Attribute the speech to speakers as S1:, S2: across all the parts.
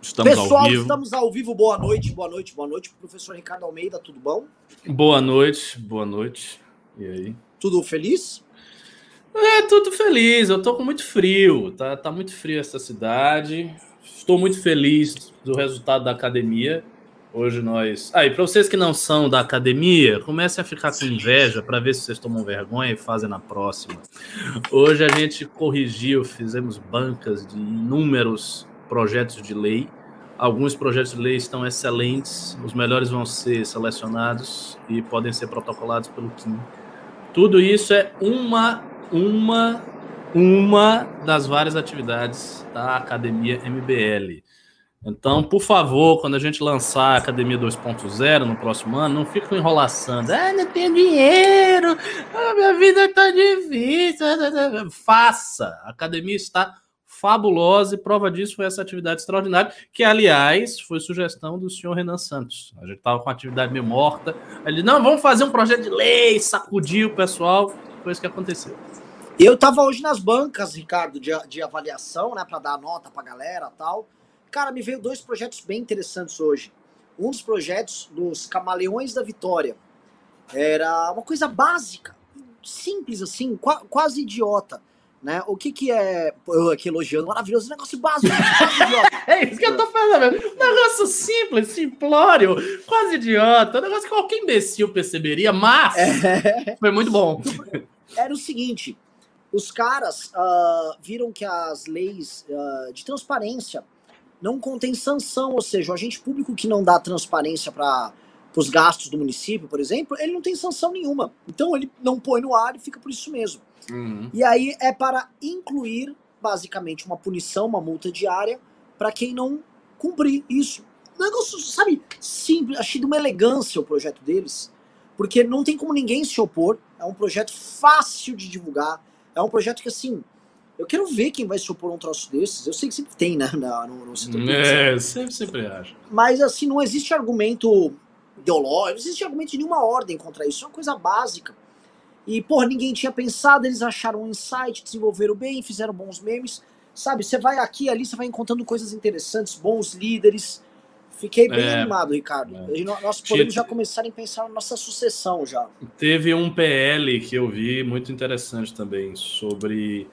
S1: Estamos Pessoal, ao vivo. estamos ao vivo. Boa noite, boa noite, boa noite. Professor Ricardo Almeida, tudo bom?
S2: Boa noite, boa noite. E aí?
S1: Tudo feliz?
S2: É, tudo feliz. Eu tô com muito frio. Tá, tá muito frio essa cidade. Estou muito feliz do resultado da academia. Hoje nós. Aí, ah, para vocês que não são da academia, comecem a ficar com inveja para ver se vocês tomam vergonha e fazem na próxima. Hoje a gente corrigiu, fizemos bancas de inúmeros projetos de lei. Alguns projetos de lei estão excelentes, os melhores vão ser selecionados e podem ser protocolados pelo Kim. Tudo isso é uma uma uma das várias atividades da Academia MBL. Então, por favor, quando a gente lançar a Academia 2.0 no próximo ano, não fica enrolaçando. Ah, não tenho dinheiro, ah, minha vida está difícil. Faça. A academia está fabulosa e prova disso foi essa atividade extraordinária, que, aliás, foi sugestão do senhor Renan Santos. A gente estava com a atividade meio morta. Ele, não, vamos fazer um projeto de lei, sacudiu o pessoal. Foi isso que aconteceu.
S1: Eu estava hoje nas bancas, Ricardo, de, de avaliação, né, para dar nota para galera tal. Cara, me veio dois projetos bem interessantes hoje. Um dos projetos dos Camaleões da Vitória. Era uma coisa básica, simples assim, qu quase idiota. Né? O que que é. Eu aqui elogiando, maravilhoso, negócio básico,
S2: é isso que eu tô falando, um negócio simples, simplório, quase idiota, um negócio que qualquer imbecil perceberia, mas é... foi muito bom.
S1: Era o seguinte: os caras uh, viram que as leis uh, de transparência não contém sanção, ou seja, o agente público que não dá transparência para os gastos do município, por exemplo, ele não tem sanção nenhuma. Então ele não põe no ar e fica por isso mesmo. Uhum. E aí é para incluir, basicamente, uma punição, uma multa diária para quem não cumprir isso. Negócio, sabe, simples, achei de uma elegância o projeto deles, porque não tem como ninguém se opor, é um projeto fácil de divulgar, é um projeto que, assim, eu quero ver quem vai se opor a um troço desses. Eu sei que sempre tem, né? No, no
S2: setor é, sempre, sempre acho.
S1: Mas, assim, não existe argumento ideológico, não existe argumento de nenhuma ordem contra isso. É uma coisa básica. E, porra, ninguém tinha pensado, eles acharam um insight, desenvolveram bem, fizeram bons memes. Sabe, você vai aqui e ali, você vai encontrando coisas interessantes, bons líderes. Fiquei bem é, animado, Ricardo. É. Nós podemos já começar a pensar na nossa sucessão já.
S2: Teve um PL que eu vi muito interessante também sobre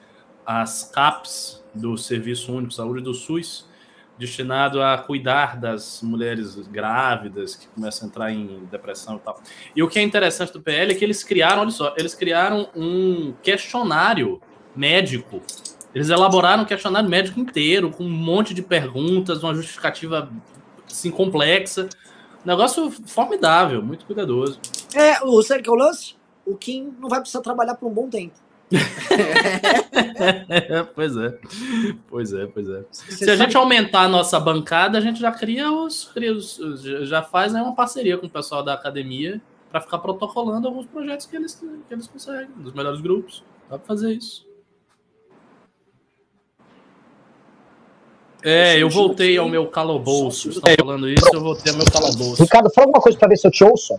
S2: as CAPs do Serviço Único de Saúde do SUS, destinado a cuidar das mulheres grávidas que começam a entrar em depressão e tal. E o que é interessante do PL é que eles criaram, olha só, eles criaram um questionário médico. Eles elaboraram um questionário médico inteiro, com um monte de perguntas, uma justificativa assim, complexa. Negócio formidável, muito cuidadoso.
S1: É, o sério que é o lance? O Kim não vai precisar trabalhar por um bom tempo.
S2: pois é, pois é, pois é. Você Se a gente aumentar a nossa bancada, a gente já cria os, cria os já faz né, uma parceria com o pessoal da academia para ficar protocolando alguns projetos que eles, que eles conseguem, dos melhores grupos. Dá para fazer isso. É, eu voltei ao meu calabouço. Você tá falando isso, eu voltei ao meu calabouço.
S1: Ricardo, fala alguma coisa para ver se eu te ouço.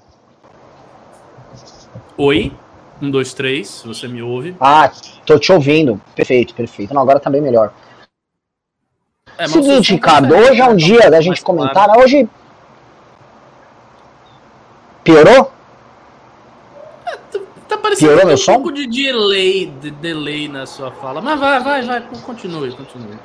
S2: Oi? Um, dois, três, você me ouve.
S1: Ah, tô te ouvindo. Perfeito, perfeito. Não, agora tá bem melhor. É, Seguinte, Ricardo, hoje é um dia da gente comentar. Claro. Hoje. Piorou?
S2: É, tá, tá parecendo Piorou um pouco de delay, de delay na sua fala. Mas vai, vai, vai, continue, continue.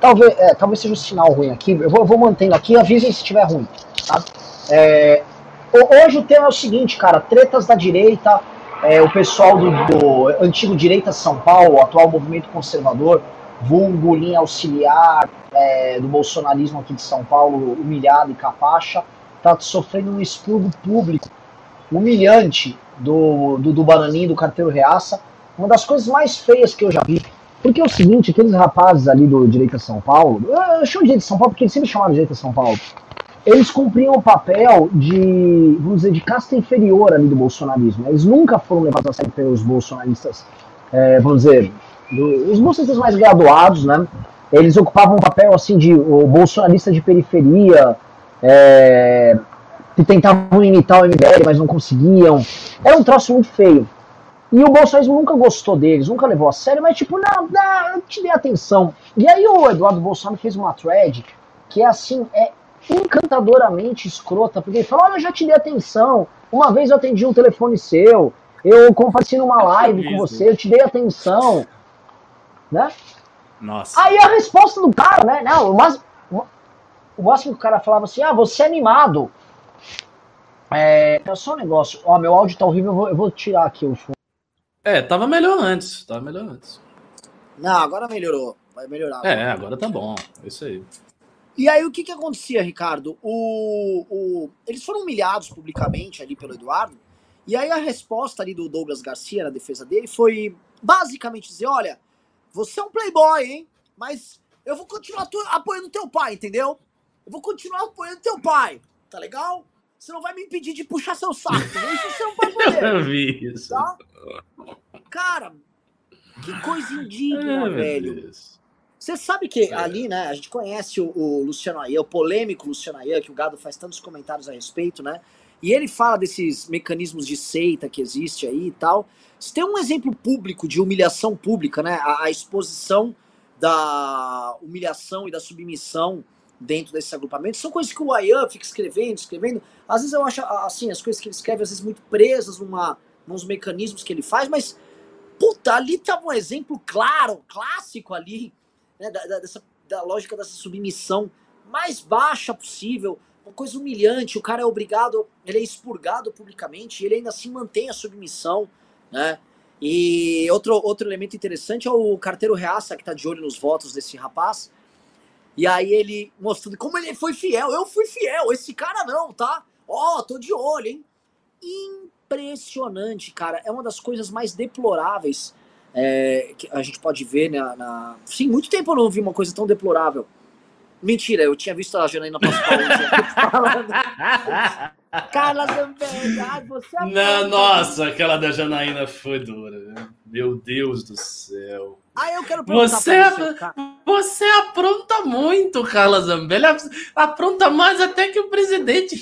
S1: Talvez, é, talvez seja um sinal ruim aqui. Eu vou, vou mantendo aqui, avisem se estiver ruim. Tá? É, Hoje o tema é o seguinte, cara, tretas da direita, é, o pessoal do, do, antigo Direita São Paulo, atual movimento conservador, vulgo, linha auxiliar é, do bolsonarismo aqui de São Paulo, humilhado e capacha, tá sofrendo um expurgo público humilhante do, do, do Bananinho, do Carteiro Reaça, uma das coisas mais feias que eu já vi. Porque é o seguinte, aqueles rapazes ali do Direita São Paulo, eu chamo de Direita São Paulo porque eles sempre chamaram de Direita São Paulo, eles cumpriam o papel de, vamos dizer, de casta inferior ali do bolsonarismo. Eles nunca foram levados a sério pelos bolsonaristas, é, vamos dizer, do, os bolsonaristas mais graduados, né? Eles ocupavam um papel assim de o bolsonarista de periferia, é, que tentavam imitar o MBL, mas não conseguiam. Era um troço muito feio. E o bolsonarismo nunca gostou deles, nunca levou a sério, mas tipo, não, não, eu te dei atenção. E aí o Eduardo Bolsonaro fez uma thread que é assim, é encantadoramente escrota, porque ele falou, olha, eu já te dei atenção, uma vez eu atendi um telefone seu, eu compareci numa live com você, eu te dei atenção, né?
S2: Nossa.
S1: Aí a resposta do cara, né? Não, mas o máximo que o cara falava assim, ah, você é animado. É, é só um negócio, ó, meu áudio tá horrível, eu vou, eu vou tirar aqui o fundo.
S2: É, tava melhor antes, tava melhor antes.
S1: Não, agora melhorou, vai melhorar.
S2: É, agora tá bom, é isso aí.
S1: E aí o que que acontecia, Ricardo? O, o, eles foram humilhados publicamente ali pelo Eduardo, e aí a resposta ali do Douglas Garcia na defesa dele foi basicamente dizer, olha, você é um playboy, hein? Mas eu vou continuar apoiando teu pai, entendeu? Eu vou continuar apoiando teu pai, tá legal? Você não vai me impedir de puxar seu saco. Isso você não vai poder.
S2: Eu vi isso. Tá?
S1: Cara, que coisa indigna, é, velho. Você sabe que ali, né, a gente conhece o, o Luciano Ayan, o polêmico Luciano Ayan, que o Gado faz tantos comentários a respeito, né? E ele fala desses mecanismos de seita que existe aí e tal. Se tem um exemplo público de humilhação pública, né? A, a exposição da humilhação e da submissão dentro desses agrupamentos. São coisas que o Ayan fica escrevendo, escrevendo. Às vezes eu acho, assim, as coisas que ele escreve, às vezes muito presas numa, nos mecanismos que ele faz, mas, puta, ali tava um exemplo claro, clássico ali, né, da, da, dessa, da lógica dessa submissão mais baixa possível, uma coisa humilhante. O cara é obrigado, ele é expurgado publicamente e ele ainda assim mantém a submissão, né? E outro, outro elemento interessante é o carteiro Reaça, que tá de olho nos votos desse rapaz, e aí ele mostrando como ele foi fiel. Eu fui fiel, esse cara não, tá? Ó, oh, tô de olho, hein? Impressionante, cara. É uma das coisas mais deploráveis é, que a gente pode ver na, na. Sim, muito tempo eu não vi uma coisa tão deplorável. Mentira, eu tinha visto a Janaína Pascoal. Carla Zambelli, você é
S2: Não, Nossa, aquela da Janaína foi dura. Né? Meu Deus do céu.
S1: Ah, eu quero
S2: você, você, você apronta muito, Carla Zambelli. Apronta mais até que o presidente.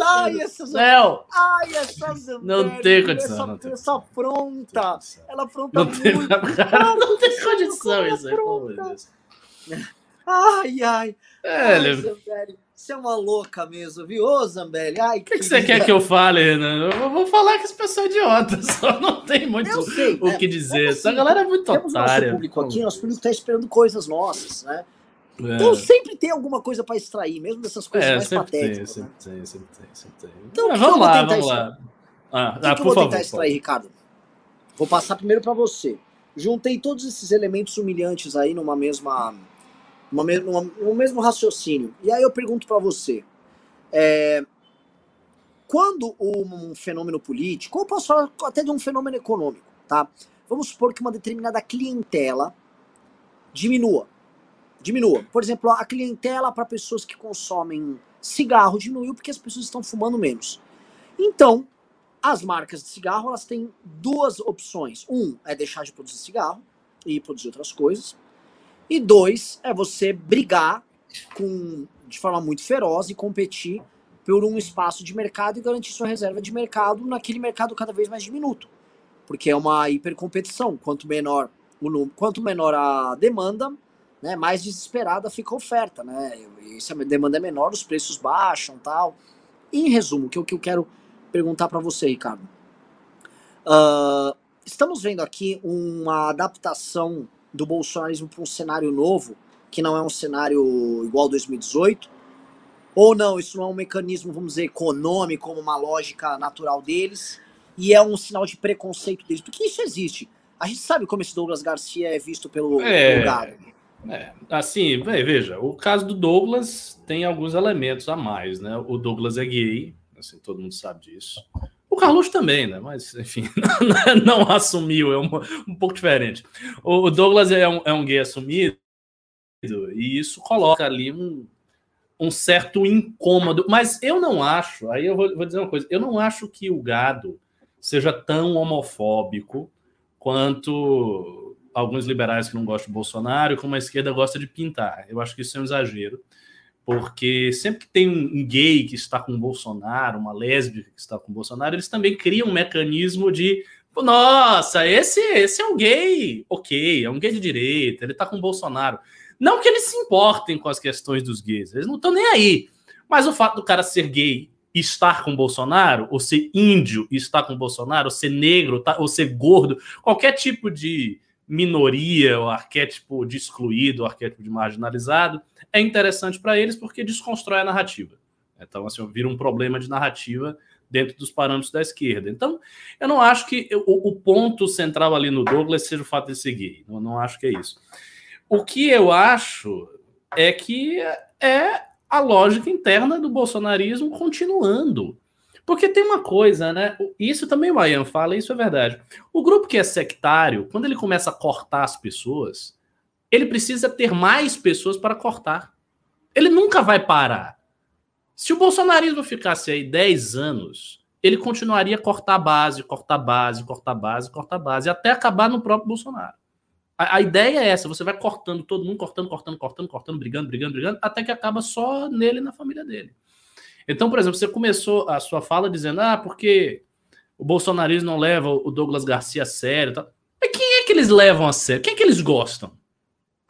S1: Ai, essa Zambelli. Ai, essa Zambelli.
S2: Não tem condição.
S1: Essa,
S2: não tem
S1: essa apronta. Ela apronta
S2: não
S1: muito.
S2: Tem, não, tem condição isso aí.
S1: Ai, ai.
S2: É, ai,
S1: Zambelli. Você é uma louca mesmo, viu? Ô, Zambelli. Ai,
S2: o que, que, você quer que eu fale, Renan? Eu vou falar que esse pessoal é idiota, só não tem muito sei, o né? que dizer. Assim, Essa galera é muito temos otária.
S1: Nosso público aqui, nosso público está esperando coisas nossas, né? É. Então sempre tem alguma coisa para extrair, mesmo dessas coisas é, mais sempre patéticas. Tem,
S2: né? sempre tem, sempre tem, sempre tem.
S1: Então,
S2: é,
S1: vamos
S2: lá, vamos lá.
S1: Ah, ah, que, eu vou favor, tentar extrair, Ricardo? Vou passar primeiro para você. Juntei todos esses elementos humilhantes aí numa mesma no mesmo raciocínio. E aí eu pergunto para você, é, quando um fenômeno político, ou posso falar até de um fenômeno econômico, tá? Vamos supor que uma determinada clientela diminua. Diminua. Por exemplo, a clientela para pessoas que consomem cigarro diminuiu porque as pessoas estão fumando menos. Então, as marcas de cigarro elas têm duas opções. Um é deixar de produzir cigarro e produzir outras coisas. E dois, é você brigar com, de forma muito feroz e competir por um espaço de mercado e garantir sua reserva de mercado naquele mercado cada vez mais diminuto. Porque é uma hipercompetição. Quanto menor o número, quanto menor a demanda, né, mais desesperada fica a oferta. Né? E se a demanda é menor, os preços baixam tal. em resumo, que o que eu quero perguntar para você, Ricardo. Uh, estamos vendo aqui uma adaptação do bolsonarismo para um cenário novo, que não é um cenário igual 2018? Ou não, isso não é um mecanismo, vamos dizer, econômico, como uma lógica natural deles, e é um sinal de preconceito deles? Porque isso existe. A gente sabe como esse Douglas Garcia é visto pelo é, lugar.
S2: É, assim, veja, o caso do Douglas tem alguns elementos a mais, né? O Douglas é gay, assim, todo mundo sabe disso. Carlos também, né? Mas, enfim, não, assumiu, é um, um pouco diferente. O Douglas é um, é um gay assumido, e isso coloca ali um, um certo incômodo. Mas eu não acho, aí eu vou, vou, dizer uma coisa, eu não acho que o gado seja tão homofóbico quanto alguns liberais que não gostam do Bolsonaro, como a esquerda gosta de pintar. Eu acho que isso é um exagero. Porque sempre que tem um gay que está com Bolsonaro, uma lésbica que está com Bolsonaro, eles também criam um mecanismo de nossa, esse, esse é um gay, ok, é um gay de direita, ele está com Bolsonaro. Não que eles se importem com as questões dos gays, eles não estão nem aí. Mas o fato do cara ser gay e estar com Bolsonaro, ou ser índio e estar com Bolsonaro, ou ser negro, tá, ou ser gordo, qualquer tipo de minoria, o arquétipo de excluído, o arquétipo de marginalizado, é interessante para eles porque desconstrói a narrativa. Então, assim, vira um problema de narrativa dentro dos parâmetros da esquerda. Então, eu não acho que o, ponto central ali no Douglas seja o fato de gay. Não, não acho que é isso. O que eu acho é que é a lógica interna do bolsonarismo continuando. Porque tem uma coisa, né? Isso também o Ian fala, isso é verdade. O grupo que é sectário, quando ele começa a cortar as pessoas, ele precisa ter mais pessoas para cortar. Ele nunca vai parar. Se o bolsonarismo ficasse aí 10 anos, ele continuaria a cortar base, cortar base, cortar base, cortar base, até acabar no próprio Bolsonaro. A, a, ideia é essa: você vai cortando todo mundo, cortando, cortando, cortando, cortando, brigando, brigando, brigando, até que acaba só nele e na família dele. Então, por exemplo, você começou a sua fala dizendo, ah, porque o bolsonarismo não leva o Douglas Garcia a sério. Tá? Mas quem é que eles levam a sério? Quem é que eles gostam?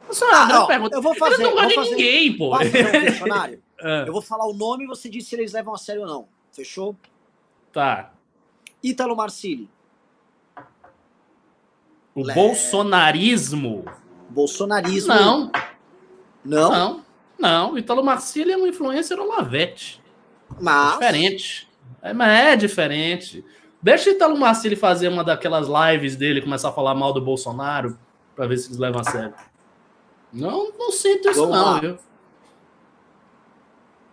S3: Essa é ah, pergunta. Eu vou fazer. Eles
S2: não
S3: gostam
S2: de ninguém, pô.
S3: Um é. Eu vou falar o nome e você diz se eles levam a sério ou não. Fechou?
S2: Tá.
S3: Ítalo Marcilli.
S2: O bolsonarismo?
S3: Bolsonarismo.
S2: Não.
S3: Não?
S2: Não. Não, o Italo Marcilli é um influencer Olavete.
S3: Mas...
S2: É diferente. É, mas é diferente. Deixa o Italo Marcilli fazer uma daquelas lives dele, começar a falar mal do Bolsonaro, para ver se eles levam a sério. Não, não sinto isso, Vamos não, lá. viu?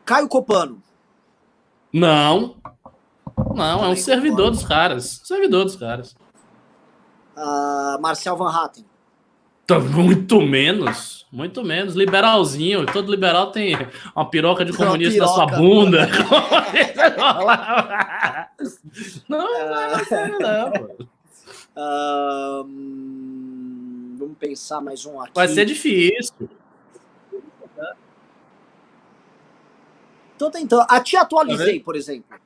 S3: Caio Copano.
S2: Não. Não, é um servidor dos caras. Servidor dos caras.
S3: Uh, Marcel Van Hatten.
S2: Tá muito menos. Muito menos. Liberalzinho. Todo liberal tem uma piroca de comunista na sua bunda. não, não, não,
S3: não, Vamos pensar mais um aqui.
S2: Vai ser difícil.
S3: Tô tentando. A te atualizei, tá por exemplo.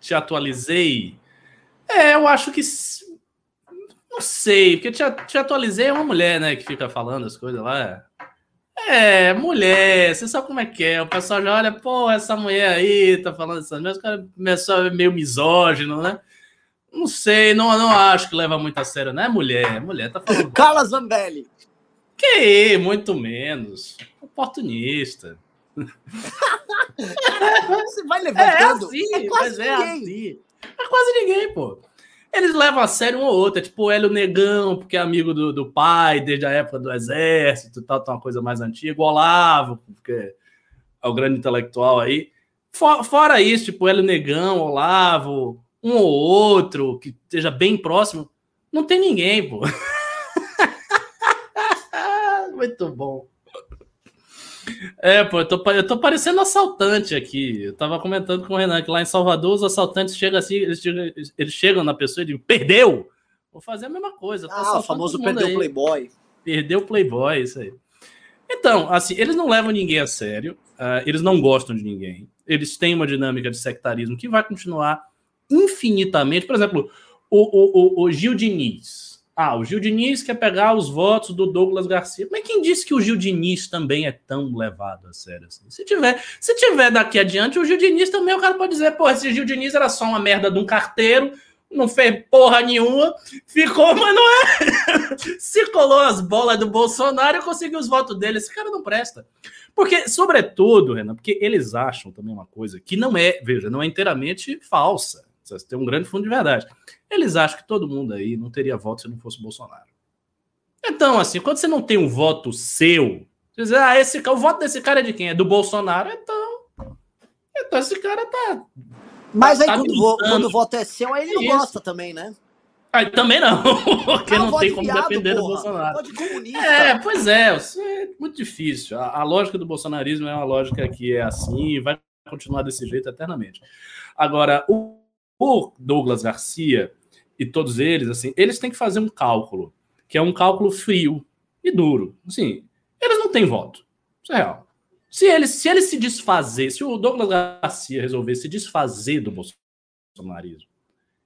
S2: Te atualizei? É, eu acho que não sei, porque te, te atualizei é uma mulher, né, que fica falando as coisas lá. É, mulher, você sabe como é que é. O pessoal já olha, pô, essa mulher aí tá falando essas coisas. O cara começou a ver meio misógino, né? Não sei, não, não acho que leva muito a sério, não é mulher. Mulher tá falando.
S3: Carla Zambelli.
S2: Que muito menos. Oportunista.
S3: Você vai levantando.
S2: É, é assim, é quase mas é assim. É quase ninguém, pô. Eles levam a sério um ou outro, é tipo o Hélio Negão, porque é amigo do, do pai desde a época do exército e tal, tá uma coisa mais antiga. O Olavo, porque é o grande intelectual aí. For, fora isso, tipo Hélio Negão, Olavo, um ou outro que esteja bem próximo, não tem ninguém, pô. Muito bom. É, pô, eu tô, eu tô parecendo assaltante aqui. Eu tava comentando com o Renan que lá em Salvador os assaltantes chegam assim, eles chegam, eles chegam na pessoa e dizem, perdeu! Vou fazer a mesma coisa.
S3: Ah, o famoso perdeu o Playboy.
S2: Perdeu o Playboy, isso aí. Então, assim, eles não levam ninguém a sério, uh, eles não gostam de ninguém, eles têm uma dinâmica de sectarismo que vai continuar infinitamente. Por exemplo, o, o, o, o Gil Diniz, ah, o Gil Diniz quer pegar os votos do Douglas Garcia. Mas quem disse que o Gil Diniz também é tão levado a sério assim? Se tiver, se tiver daqui adiante, o Gil Diniz também, o cara pode dizer, pô, esse Gil Diniz era só uma merda de um carteiro, não fez porra nenhuma, ficou, mas não é. se colou as bolas do Bolsonaro e conseguiu os votos dele. Esse cara não presta. Porque, sobretudo, Renan, porque eles acham também uma coisa que não é, veja, não é inteiramente falsa. Tem um grande fundo de verdade. Eles acham que todo mundo aí não teria voto se não fosse Bolsonaro. Então, assim, quando você não tem um voto seu, você diz, ah, esse, o voto desse cara é de quem? É do Bolsonaro? Então, então esse cara tá.
S3: Mas aí, tá quando, quando, o voto é seu, aí ele não Isso. gosta também, né?
S2: Aí também não, porque não, não tem como viado, depender porra. do Bolsonaro. É, pois é, é muito difícil. A, a, lógica do bolsonarismo é uma lógica que é assim e vai continuar desse jeito eternamente. Agora, o, o Douglas Garcia, e todos eles, assim, eles têm que fazer um cálculo, que é um cálculo frio e duro. Assim, eles não têm voto. Isso é real. Se ele, se ele se desfazer, se o Douglas Garcia resolver se desfazer do bolsonarismo,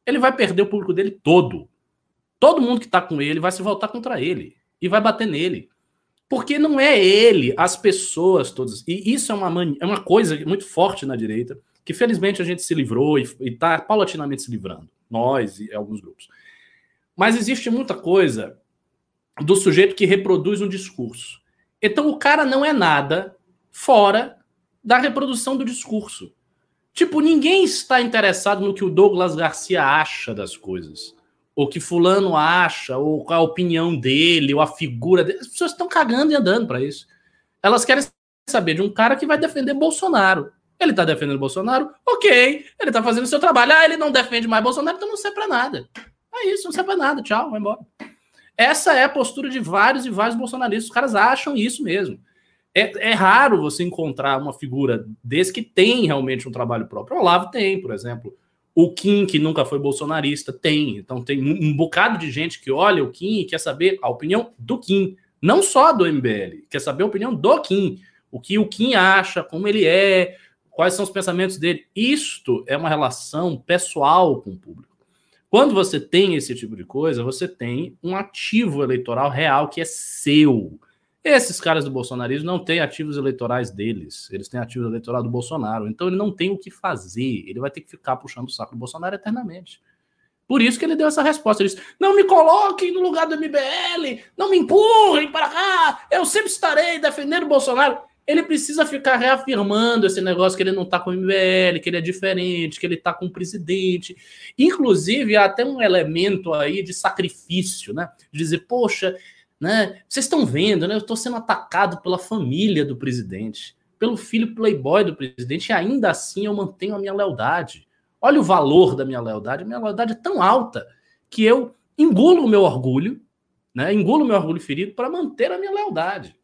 S2: ele vai perder o público dele todo. Todo mundo que está com ele vai se voltar contra ele e vai bater nele. Porque não é ele, as pessoas todas. E isso é uma, é uma coisa muito forte na direita, que felizmente a gente se livrou e está paulatinamente se livrando. Nós e alguns grupos. Mas existe muita coisa do sujeito que reproduz um discurso. Então o cara não é nada fora da reprodução do discurso. Tipo, ninguém está interessado no que o Douglas Garcia acha das coisas. Ou que fulano acha, ou a opinião dele, ou a figura dele. As pessoas estão cagando e andando para isso. Elas querem saber de um cara que vai defender Bolsonaro. Ele está defendendo Bolsonaro, ok. Ele está fazendo o seu trabalho. Ah, ele não defende mais Bolsonaro, então não serve para nada. É isso, não serve para nada. Tchau, vai embora. Essa é a postura de vários e vários bolsonaristas. Os caras acham isso mesmo. É, é, raro você encontrar uma figura desse que tem realmente um trabalho próprio. O Olavo tem, por exemplo. O Kim, que nunca foi bolsonarista, tem. Então tem um, um bocado de gente que olha o Kim e quer saber a opinião do Kim. Não só do MBL, quer saber a opinião do Kim. O que o Kim acha, como ele é, quais são os pensamentos dele. Isto é uma relação pessoal com o público. Quando você tem esse tipo de coisa, você tem um ativo eleitoral real que é seu. Esses caras do bolsonarismo não têm ativos eleitorais deles, eles têm ativos eleitorais do Bolsonaro. Então ele não tem o que fazer, ele vai ter que ficar puxando o saco do Bolsonaro eternamente. Por isso que ele deu essa resposta. Ele disse: não me coloquem no lugar do MBL, não me empurrem para cá, eu sempre estarei defendendo o Bolsonaro. Ele precisa ficar reafirmando esse negócio que ele não está com o MBL, que ele é diferente, que ele está com o presidente. Inclusive, há até um elemento aí de sacrifício, né? De dizer, poxa, né? Vocês estão vendo, né? Eu estou sendo atacado pela família do presidente, pelo filho playboy do presidente, e ainda assim eu mantenho a minha lealdade. Olha o valor da minha lealdade. A minha lealdade é tão alta que eu engulo o meu orgulho, né? Engulo o meu orgulho ferido para manter a minha lealdade.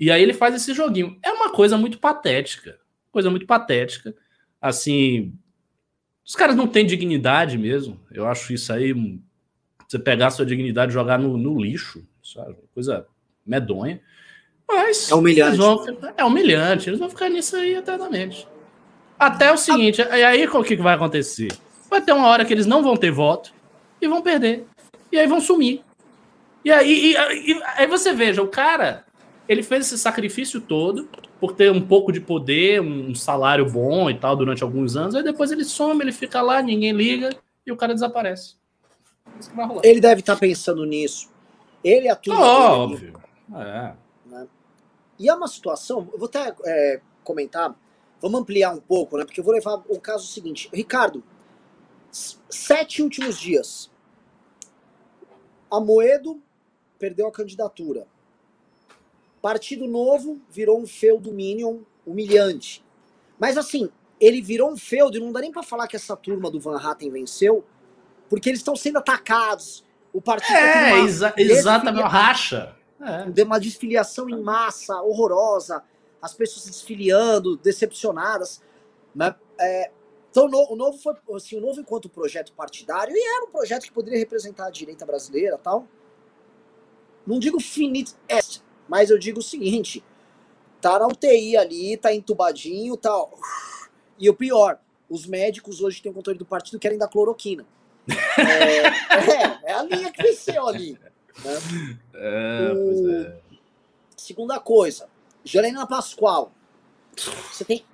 S2: E aí ele faz esse joguinho. É uma coisa muito patética. Coisa muito patética. Assim, os caras não têm dignidade mesmo. Eu acho isso aí. Você pegar a sua dignidade e jogar no, no lixo sabe? Coisa medonha. Mas.
S1: É humilhante.
S2: Vão, é humilhante. Eles vão ficar nisso aí eternamente. Até o seguinte, e aí o que vai acontecer? Vai ter uma hora que eles não vão ter voto e vão perder. E aí vão sumir. E aí, e, e, aí você veja, o cara, ele fez esse sacrifício todo por ter um pouco de poder, um salário bom e tal durante alguns anos, aí depois ele some, ele fica lá, ninguém liga e o cara desaparece.
S1: Ele deve estar tá pensando nisso ele a turma.
S2: Oh, óbvio. É.
S1: Né? E é uma situação, eu vou até é, comentar, vamos ampliar um pouco, né? Porque eu vou levar o caso seguinte. Ricardo, sete últimos dias. A Moedo perdeu a candidatura. Partido Novo virou um feudo Minion humilhante. Mas assim, ele virou um feudo e não dá nem para falar que essa turma do Van Hatten venceu, porque eles estão sendo atacados, o partido
S2: é, uma exa exatamente, racha.
S1: É. Uma desfiliação em massa horrorosa, as pessoas se desfiliando, decepcionadas. Né? É, então o novo foi assim, o novo enquanto projeto partidário, e era um projeto que poderia representar a direita brasileira tal. Não digo finito est, mas eu digo o seguinte: tá na UTI ali, tá entubadinho tal. E o pior, os médicos hoje que têm o controle do partido querem dar cloroquina. É, é, é, a linha que venceu ali. Né? É, o... é. Segunda coisa, Janina Pascoal. Você tem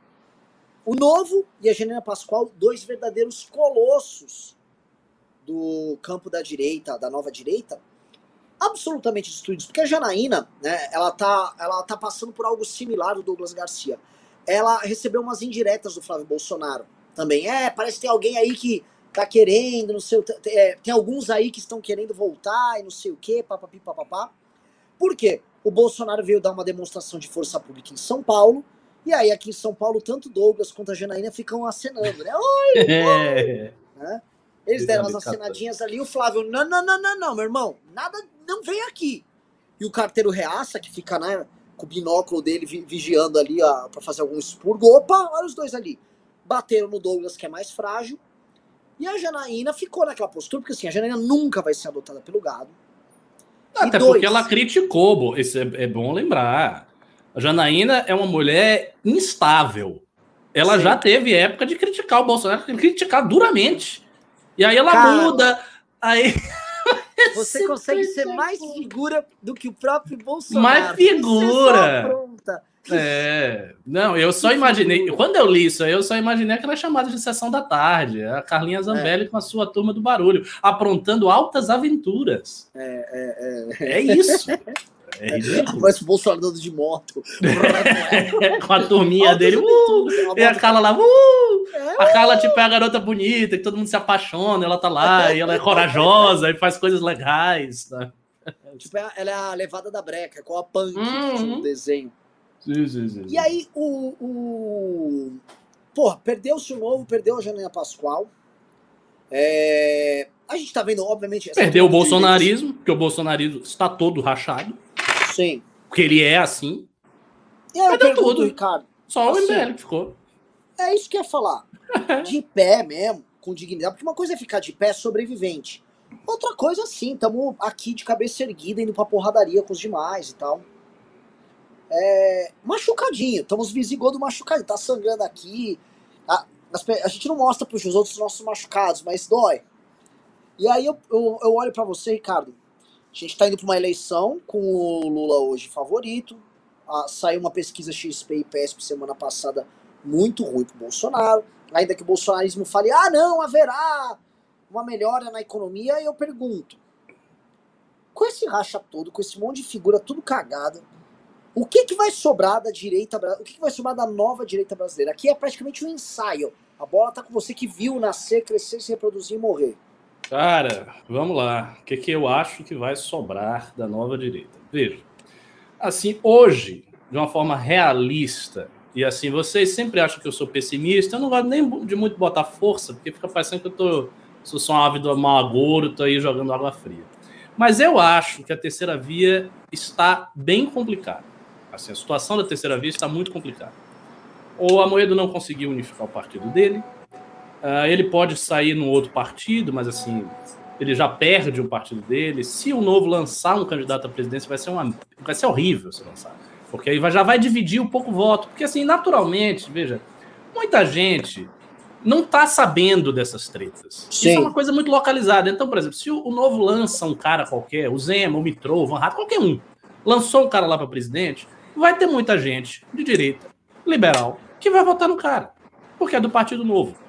S1: o Novo e a Janina Pascoal, dois verdadeiros colossos do campo da direita, da nova direita, absolutamente destruídos. Porque a Janaína, né, ela tá, ela tá passando por algo similar do Douglas Garcia. Ela recebeu umas indiretas do Flávio Bolsonaro também. É, parece que tem alguém aí que tá querendo, não sei, é, tem alguns aí que estão querendo voltar e não sei o que, papapi, papapá. Por quê? O Bolsonaro veio dar uma demonstração de força pública em São Paulo, e aí aqui em São Paulo, tanto Douglas quanto a Janaína ficam acenando, né? Oi, oi! né? Eles deram as acenadinhas ali, o Flávio, não, não, não, não, não, meu irmão, nada, não vem aqui. E o carteiro reaça, que fica, né, com o binóculo dele vigiando ali para fazer algum expurgo, opa, olha os dois ali. Bateram no Douglas, que é mais frágil, e a Janaína ficou naquela postura, porque assim, a Janaína nunca vai ser adotada pelo gado.
S2: Até dois, porque ela criticou, isso é, é bom lembrar. A Janaína é uma mulher instável. Ela Sim. já teve época de criticar o Bolsonaro, criticar duramente. E aí ela Cara, muda. Aí.
S1: Você consegue ser mais figura do que o próprio Bolsonaro.
S2: Mais figura. É, não, eu só imaginei. Quando eu li isso aí, eu só imaginei aquela chamada de sessão da tarde. A Carlinha Zambelli é. com a sua turma do barulho, aprontando altas aventuras.
S1: É,
S2: é, é. é isso. É
S1: ridículo. Parece o Bolsonaro dando de moto.
S2: Com a turminha dele. Uh, e a Carla lá. Uh, é. a Carla, tipo, é a garota bonita, que todo mundo se apaixona, ela tá lá, e ela é corajosa, e faz coisas legais. Tá?
S1: Tipo, ela é a levada da breca, com a punk uhum. no desenho.
S2: Sim, sim, sim,
S1: e aí, o. o... Porra, perdeu-se o novo, perdeu a Janela Pascoal. É... A gente tá vendo, obviamente.
S2: Perdeu o bolsonarismo, porque o bolsonarismo está todo rachado.
S1: Sim.
S2: Porque ele é assim.
S1: E aí Perdeu tudo. Ricardo.
S2: Só assim, o MBL que ficou.
S1: É isso que eu ia falar. De pé mesmo, com dignidade. Porque uma coisa é ficar de pé sobrevivente. Outra coisa, sim, estamos aqui de cabeça erguida, indo pra porradaria com os demais e tal. É, machucadinho, estamos visigodo machucadinho, tá sangrando aqui. A, a, gente não mostra pros outros nossos machucados, mas dói. E aí eu, eu, eu olho para você, Ricardo, a gente está indo para uma eleição com o Lula hoje favorito. Ah, saiu uma pesquisa XP e PESP semana passada muito ruim para o Bolsonaro. Ainda que o bolsonarismo fale, ah, não, haverá uma melhora na economia. Eu pergunto, com esse racha todo, com esse monte de figura tudo cagada, o que, que vai sobrar da direita, o que, que vai sobrar da nova direita brasileira? Aqui é praticamente um ensaio. A bola tá com você que viu nascer, crescer, se reproduzir e morrer.
S2: Cara, vamos lá. O que, que eu acho que vai sobrar da nova direita? Veja, assim, hoje, de uma forma realista, e assim, vocês sempre acham que eu sou pessimista, eu não gosto nem de muito botar força, porque fica parecendo que eu tô, sou só um ávido malagouro, tô aí jogando água fria. Mas eu acho que a terceira via está bem complicada. Assim, a situação da terceira via está muito complicada. Ou a Moedo não conseguiu unificar o partido dele, Uh, ele pode sair no outro partido, mas assim, ele já perde um partido dele. Se o novo lançar um candidato à presidência, vai ser, uma, vai ser horrível se lançar. Porque aí já vai dividir um pouco o voto. Porque assim, naturalmente, veja, muita gente não está sabendo dessas tretas. Sim. Isso é uma coisa muito localizada. Então, por exemplo, se o, novo lança um cara qualquer, o Zema, o Mitro, o Van Hatt, qualquer um, lançou um cara lá para presidente, vai ter muita gente de direita, liberal, que vai votar no cara. Porque é do Partido Novo.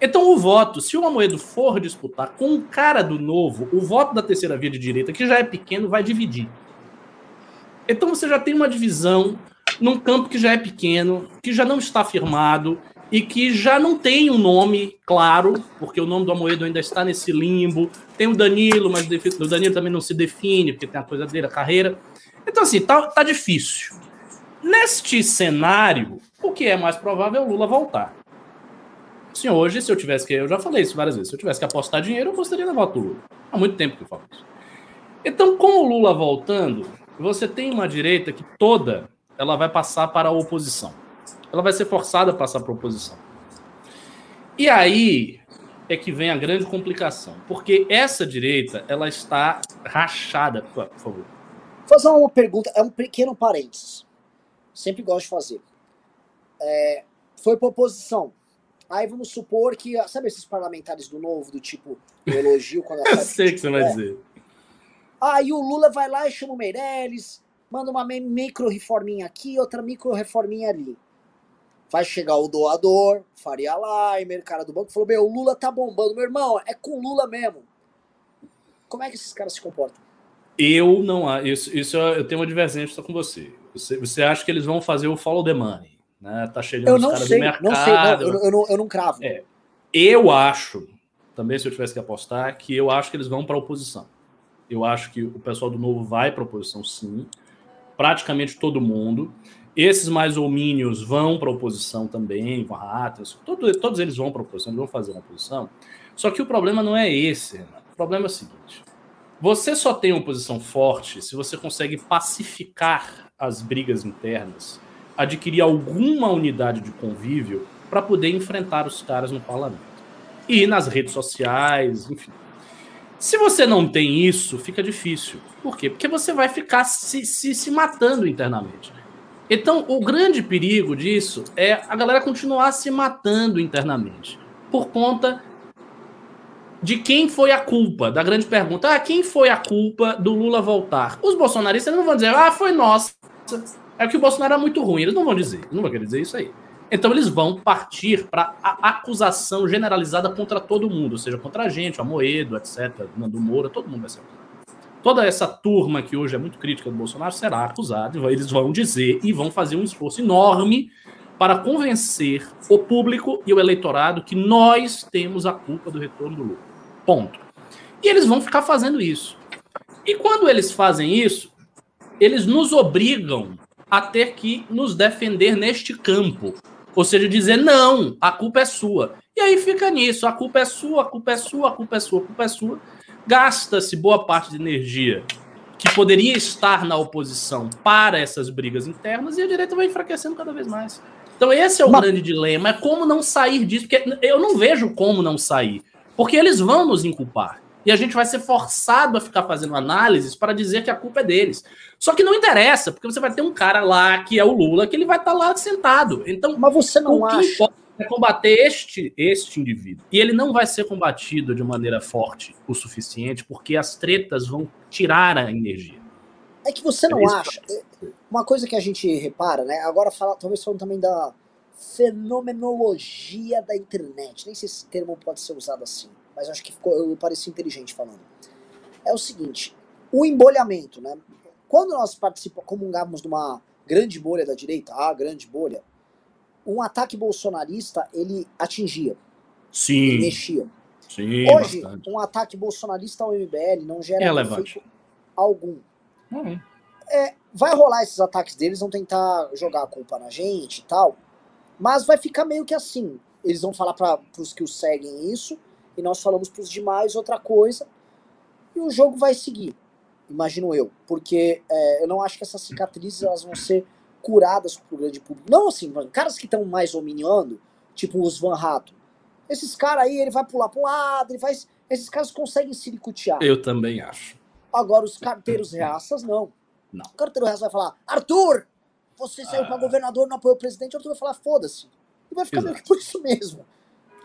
S2: Então, o voto, se o Amoedo for disputar com um cara do novo, o voto da terceira via de direita, que já é pequeno, vai dividir. Então, você já tem uma divisão num campo que já é pequeno, que já não está firmado e que já não tem um nome claro, porque o nome do Amoedo ainda está nesse limbo. Tem o Danilo, mas o Danilo também não se define, porque tem a coisa dele, a carreira. Então, assim, tá, tá difícil. Neste cenário, o que é mais provável é o Lula voltar. Sim, hoje, se eu tivesse que. Eu já falei isso várias vezes. Se eu tivesse que apostar dinheiro, eu apostaria na voto Lula. Há muito tempo que eu falo isso. Então, com o Lula voltando, você tem uma direita que toda ela vai passar para a oposição. Ela vai ser forçada a passar para a oposição. E aí é que vem a grande complicação, porque essa direita ela está rachada, por favor.
S1: Vou fazer uma pergunta, é um pequeno parênteses. Sempre gosto de fazer. É, foi para oposição. Aí vamos supor que, sabe esses parlamentares do novo, do tipo, do elogio quando
S2: Eu sei o que você vai é. dizer.
S1: Aí o Lula vai lá e chama o Meirelles, manda uma micro reforminha aqui, outra micro reforminha ali. Vai chegar o doador, Faria Limer, cara do banco, falou: Meu, o Lula tá bombando. Meu irmão, é com o Lula mesmo. Como é que esses caras se comportam?
S2: Eu não. Isso, isso eu tenho uma divergência com você. você. Você acha que eles vão fazer o follow the money? Né? Tá chegando
S1: eu não os caras sei, do mercado. Não sei, não, eu, eu, não, eu não cravo.
S2: É, eu acho, também se eu tivesse que apostar, que eu acho que eles vão para a oposição. Eu acho que o pessoal do Novo vai para a oposição, sim. Praticamente todo mundo. Esses mais homínios vão para a oposição também, com ratas. Todo, todos eles vão para a oposição, eles vão fazer uma oposição. Só que o problema não é esse. O problema é o seguinte: você só tem uma oposição forte se você consegue pacificar as brigas internas adquirir alguma unidade de convívio para poder enfrentar os caras no parlamento. E nas redes sociais, enfim. Se você não tem isso, fica difícil. Por quê? Porque você vai ficar se, se, se matando internamente. Então, o grande perigo disso é a galera continuar se matando internamente por conta de quem foi a culpa, da grande pergunta. Ah, quem foi a culpa do Lula voltar? Os bolsonaristas não vão dizer, ah, foi nossa. É que o Bolsonaro é muito ruim. Eles não vão dizer, não vão querer dizer isso aí. Então eles vão partir para a acusação generalizada contra todo mundo, ou seja, contra a gente, o Amoedo, etc., Nando Moura, todo mundo vai ser acusado. Toda essa turma que hoje é muito crítica do Bolsonaro será acusada, eles vão dizer e vão fazer um esforço enorme para convencer o público e o eleitorado que nós temos a culpa do retorno do Lula. Ponto. E eles vão ficar fazendo isso. E quando eles fazem isso, eles nos obrigam a ter que nos defender neste campo. Ou seja, dizer, não, a culpa é sua. E aí fica nisso, a culpa é sua, a culpa é sua, a culpa é sua, a culpa é sua. Gasta-se boa parte de energia que poderia estar na oposição para essas brigas internas e a direita vai enfraquecendo cada vez mais. Então esse é o Mas... grande dilema, é como não sair disso, porque eu não vejo como não sair, porque eles vão nos inculpar. E a gente vai ser forçado a ficar fazendo análises para dizer que a culpa é deles. Só que não interessa, porque você vai ter um cara lá que é o Lula, que ele vai estar tá lá sentado. Então,
S1: mas você não o que acha? Importa
S2: é combater este, este indivíduo. E ele não vai ser combatido de maneira forte o suficiente, porque as tretas vão tirar a energia.
S1: É que você não é acha. É, uma coisa que a gente repara, né? Agora fala, talvez falando também da fenomenologia da internet. Nem sei se esse termo pode ser usado assim, mas acho que ficou, eu pareci inteligente falando. É o seguinte: o embolhamento, né? Quando nós participamos, comungamos de uma grande bolha da direita, a grande bolha, um ataque bolsonarista ele atingia.
S2: Sim. Ele
S1: mexia.
S2: Sim,
S1: Hoje, bastante. um ataque bolsonarista ao MBL não gera é efeito algum. Uhum. É, vai rolar esses ataques deles, vão tentar jogar a culpa na gente e tal, mas vai ficar meio que assim. Eles vão falar para os que os seguem isso, e nós falamos para os demais outra coisa, e o jogo vai seguir imagino eu, porque é, eu não acho que essas cicatrizes elas vão ser curadas pro grande público. Não assim, caras que estão mais hominando, tipo os Van Rato. Esses caras aí, ele vai pular para um lado, ele faz. Esses caras conseguem se licutear.
S2: Eu também acho.
S1: Agora, os carteiros reaças, não.
S2: Não.
S1: O carteiro reaça vai falar: Arthur, você saiu ah. para governador, não apoiou o presidente. O Arthur vai falar: foda-se. E vai ficar Exato. meio que por isso mesmo.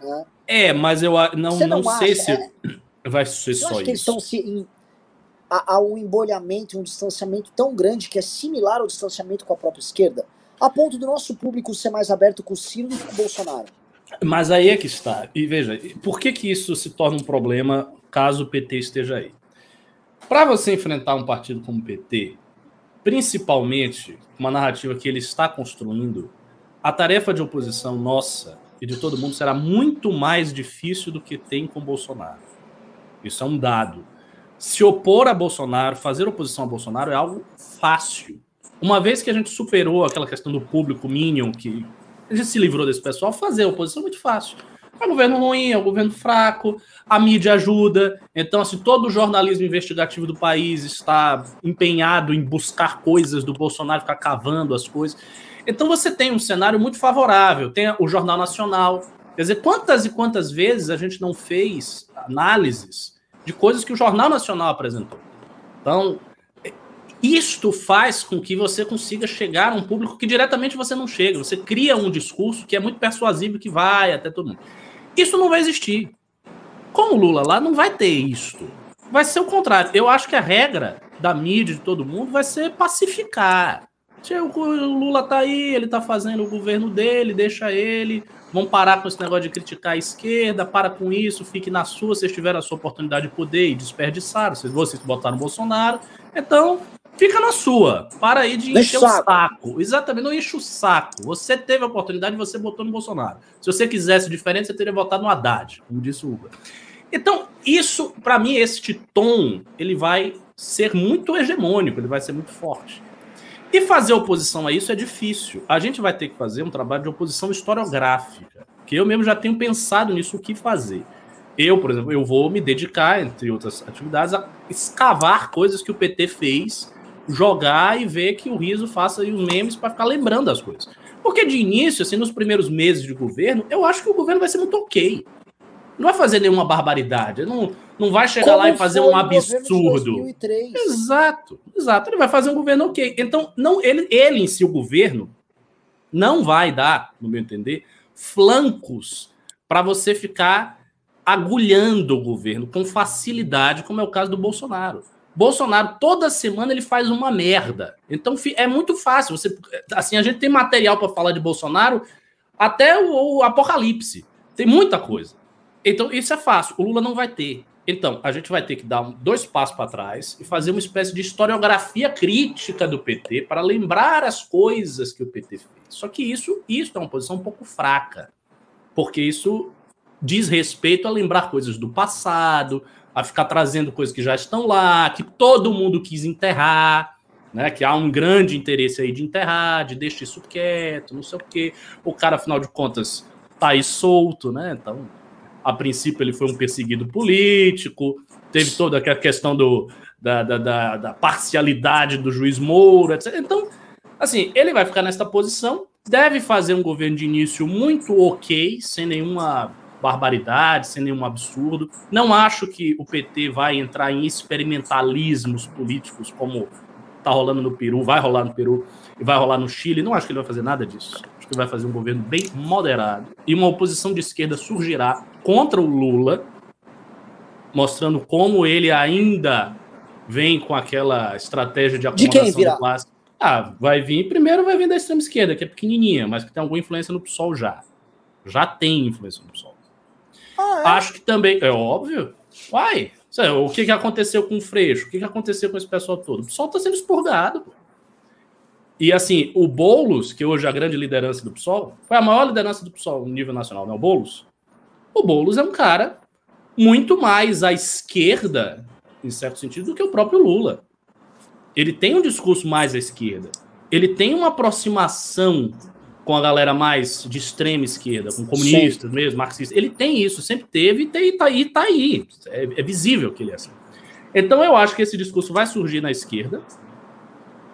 S2: Né? É, mas eu não, não, não sei se é... vai ser só isso.
S1: Que eles estão se há, um embolhamento, um distanciamento tão grande que é similar ao distanciamento com a própria esquerda, a ponto do nosso público ser mais aberto com o Ciro do que com o Bolsonaro.
S2: Mas aí é que está. E veja, por que, que isso se torna um problema caso o PT esteja aí? Para você enfrentar um partido como o PT, principalmente uma narrativa que ele está construindo, a tarefa de oposição nossa e de todo mundo será muito mais difícil do que tem com Bolsonaro. Isso é um dado se opor a Bolsonaro, fazer oposição a Bolsonaro é algo fácil. Uma vez que a gente superou aquela questão do público mínimo, que a gente se livrou desse pessoal, fazer oposição é muito fácil. É um governo ruim, é um governo fraco, a mídia ajuda. Então, assim, todo o jornalismo investigativo do país está empenhado em buscar coisas do Bolsonaro, ficar cavando as coisas. Então, você tem um cenário muito favorável. Tem o Jornal Nacional. Quer dizer, quantas e quantas vezes a gente não fez análises de coisas que o Jornal Nacional apresentou. Então, isto faz com que você consiga chegar a um público que diretamente você não chega. Você cria um discurso que é muito persuasivo, que vai até todo mundo. Isso não vai existir. Com o Lula lá, não vai ter isto. Vai ser o contrário. Eu acho que a regra da mídia de todo mundo vai ser pacificar. O Lula tá aí, ele tá fazendo o governo dele, deixa ele. Vão parar com esse negócio de criticar a esquerda, para com isso, fique na sua, vocês tiveram a sua oportunidade de poder e desperdiçaram, vocês, vocês botaram Bolsonaro. Então, fica na sua. Para aí de encher o saco. saco. Exatamente, não enche o saco. Você teve a oportunidade, você botou no Bolsonaro. Se você quisesse diferente, você teria votado no Haddad, como disse o Hugo. Então, isso, para mim, este tom, ele vai ser muito hegemônico, ele vai ser muito forte. E fazer oposição a isso é difícil. A gente vai ter que fazer um trabalho de oposição historiográfica, que eu mesmo já tenho pensado nisso o que fazer. Eu, por exemplo, eu vou me dedicar, entre outras atividades, a escavar coisas que o PT fez, jogar e ver que o riso faça os memes para ficar lembrando as coisas. Porque de início, assim, nos primeiros meses de governo, eu acho que o governo vai ser muito ok. Não vai fazer nenhuma barbaridade. Não, Não vai chegar Como lá e fazer um absurdo. Exato, exato. Ele vai fazer um governo ok. Então, não, ele, ele em si, o governo, não vai dar, no meu entender, flancos para você ficar agulhando o governo com facilidade, como é o caso do Bolsonaro. Bolsonaro, toda semana, ele faz uma merda. Então é muito fácil. Você, assim, a gente tem material para falar de Bolsonaro até o, o, apocalipse. Tem muita coisa. Então, isso é fácil. O Lula não vai ter. Então, a gente vai ter que dar dois passos para trás e fazer uma espécie de historiografia crítica do PT para lembrar as coisas que o PT fez. Só que isso, isso é uma posição um pouco fraca, porque isso diz respeito a lembrar coisas do passado, a ficar trazendo coisas que já estão lá, que todo mundo quis enterrar, né? Que há um grande interesse aí de enterrar, de deixar isso quieto, não sei o quê. O cara, afinal de contas, tá aí solto, né? Então, a princípio, ele foi um perseguido político, teve toda aquela questão do, da, da, da, da parcialidade do juiz Moura, etc. Então, assim, ele vai ficar nessa posição, deve fazer um governo de início muito ok, sem nenhuma barbaridade, sem nenhum absurdo. Não acho que o PT vai entrar em experimentalismos políticos como está rolando no Peru, vai rolar no Peru e vai rolar no Chile. Não acho que ele vai fazer nada disso. Acho que vai fazer um governo bem moderado e uma oposição de esquerda surgirá contra o Lula, mostrando como ele ainda vem com aquela estratégia de
S1: acomodação de quem virá?
S2: classe. Ah, vai vir, primeiro vai vir da extrema esquerda, que é pequenininha, mas que tem alguma influência no PSOL já. Já tem influência no PSOL. Ah, é? Acho que também, é óbvio. Uai, o que, que aconteceu com o Freixo? O que, que aconteceu com esse pessoal todo? O pessoal está sendo expurgado. Pô. E assim, o Boulos, que hoje é a grande liderança do PSOL, foi a maior liderança do PSOL no nível nacional, né? O Boulos. O Boulos é um cara muito mais à esquerda, em certo sentido, do que o próprio Lula. Ele tem um discurso mais à esquerda. Ele tem uma aproximação com a galera mais de extrema esquerda, com comunistas Sim. mesmo, marxistas. Ele tem isso, sempre teve e tem, tá aí, tá aí. É, é, visível que ele é assim. Então eu acho que esse discurso vai surgir na esquerda.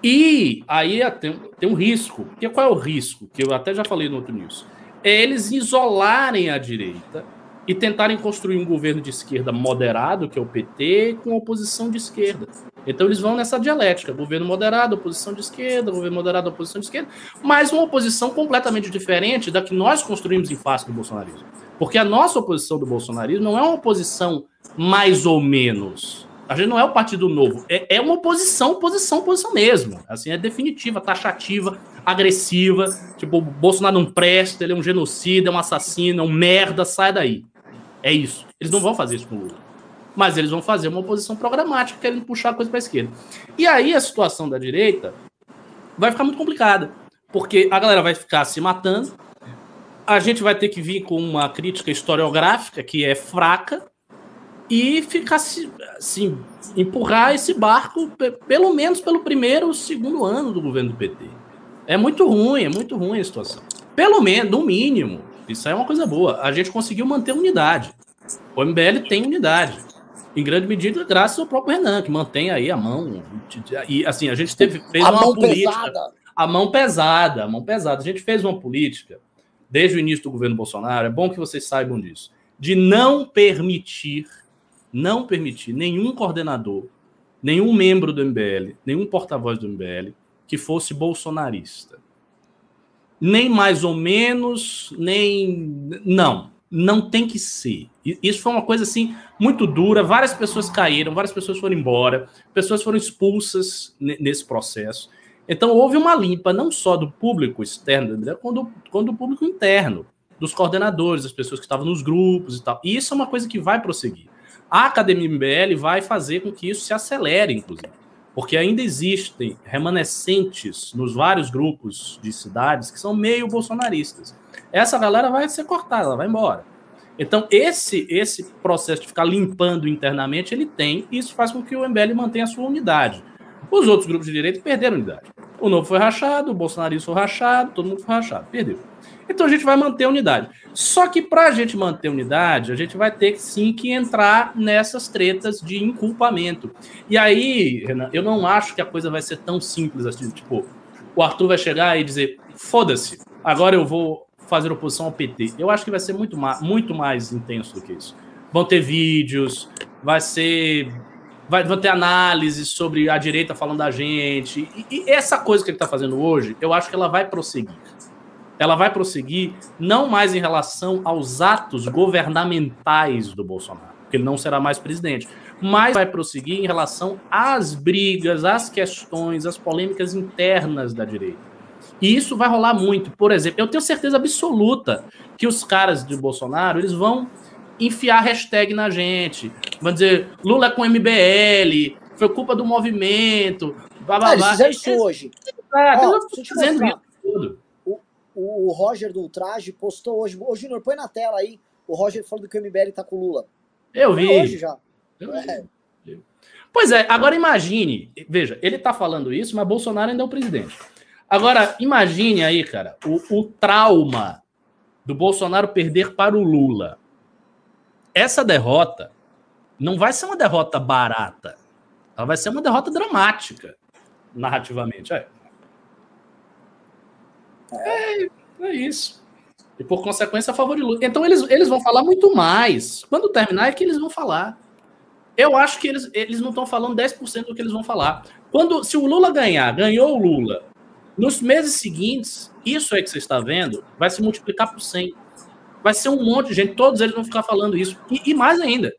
S2: E aí tem, tem um risco. Que qual é o risco? Que eu até já falei no outro news. É eles isolarem a direita e tentarem construir um governo de esquerda moderado, que é o PT, com oposição de esquerda. Então eles vão nessa dialética: governo moderado, oposição de esquerda, governo moderado, oposição de esquerda, mas uma oposição completamente diferente da que nós construímos em face do bolsonarismo. Porque a nossa oposição do bolsonarismo não é uma oposição mais ou menos. A gente não é o Partido Novo, é, é uma oposição, oposição, oposição mesmo. Assim, é definitiva, taxativa, agressiva. Tipo, o Bolsonaro não presta, ele é um genocida, é um assassino, é um merda, sai daí. É isso. Eles não vão fazer isso com o Lula. Mas eles vão fazer uma oposição programática, querendo puxar a coisa para a esquerda. E aí a situação da direita vai ficar muito complicada. Porque a galera vai ficar se matando, a gente vai ter que vir com uma crítica historiográfica que é fraca e ficar assim, empurrar esse barco pelo menos pelo primeiro ou segundo ano do governo do PT. É muito ruim, é muito ruim a situação. Pelo menos, no mínimo, isso aí é uma coisa boa. A gente conseguiu manter unidade. O MBL tem unidade. Em grande medida, graças ao próprio Renan, que mantém aí a mão. E assim, a gente teve, fez a uma política. Pesada. A mão pesada, a mão pesada. A gente fez uma política, desde o início do governo Bolsonaro, é bom que vocês saibam disso, de não permitir, não permitir nenhum coordenador, nenhum membro do MBL, nenhum porta-voz do MBL que fosse bolsonarista nem mais ou menos, nem. Não, não tem que ser. Isso foi uma coisa assim muito dura. Várias pessoas caíram, várias pessoas foram embora, pessoas foram expulsas nesse processo. Então houve uma limpa não só do público externo, quanto, quanto do público interno, dos coordenadores, das pessoas que estavam nos grupos e tal. E isso é uma coisa que vai prosseguir. A Academia MBL vai fazer com que isso se acelere, inclusive porque ainda existem remanescentes nos vários grupos de cidades que são meio bolsonaristas. Essa galera vai ser cortada, ela vai embora. Então, esse esse processo de ficar limpando internamente, ele tem, e isso faz com que o MBL mantenha a sua unidade. Os outros grupos de direita perderam unidade. O Novo foi rachado, o bolsonarismo foi rachado, todo mundo foi rachado, perdeu. Então a gente vai manter a unidade. Só que para a gente manter a unidade, a gente vai ter sim que entrar nessas tretas de inculpamento. E aí, Renan, eu não acho que a coisa vai ser tão simples assim. Tipo, o Arthur vai chegar e dizer: foda-se, agora eu vou fazer oposição ao PT. Eu acho que vai ser muito, ma muito mais intenso do que isso. vão ter vídeos, vai ser. Vai, vão ter análises sobre a direita falando da gente. E, e essa coisa que ele está fazendo hoje, eu acho que ela vai prosseguir. Ela vai prosseguir não mais em relação aos atos governamentais do Bolsonaro, porque ele não será mais presidente, mas vai prosseguir em relação às brigas, às questões, às polêmicas internas da direita. E isso vai rolar muito. Por exemplo, eu tenho certeza absoluta que os caras de Bolsonaro, eles vão enfiar hashtag na gente. Vão dizer, Lula é com MBL, foi culpa do movimento, blá, blá,
S1: ah, eles fizeram isso hoje.
S2: É, Ó, fazendo isso tudo.
S1: O, Roger do Ultraje postou hoje. Ô, Júnior, põe na tela aí. O Roger falando que o MBL tá com o Lula.
S2: Eu vi.
S1: hoje já.
S2: Eu é. vi. Pois é, agora imagine, veja, ele tá falando isso, mas Bolsonaro ainda é o presidente. Agora, imagine aí, cara, o, o trauma do Bolsonaro perder para o Lula. Essa derrota não vai ser uma derrota barata. Ela vai ser uma derrota dramática, narrativamente. É, é, é isso. E por consequência, a favor de Lula. Então eles, eles vão falar muito mais. Quando terminar, é que eles vão falar. Eu acho que eles, eles não estão falando 10% do que eles vão falar. Quando, se o Lula ganhar, ganhou o Lula, nos meses seguintes, isso aí que você está vendo vai se multiplicar por 100. Vai ser um monte de gente, todos eles vão ficar falando isso. E, e mais ainda,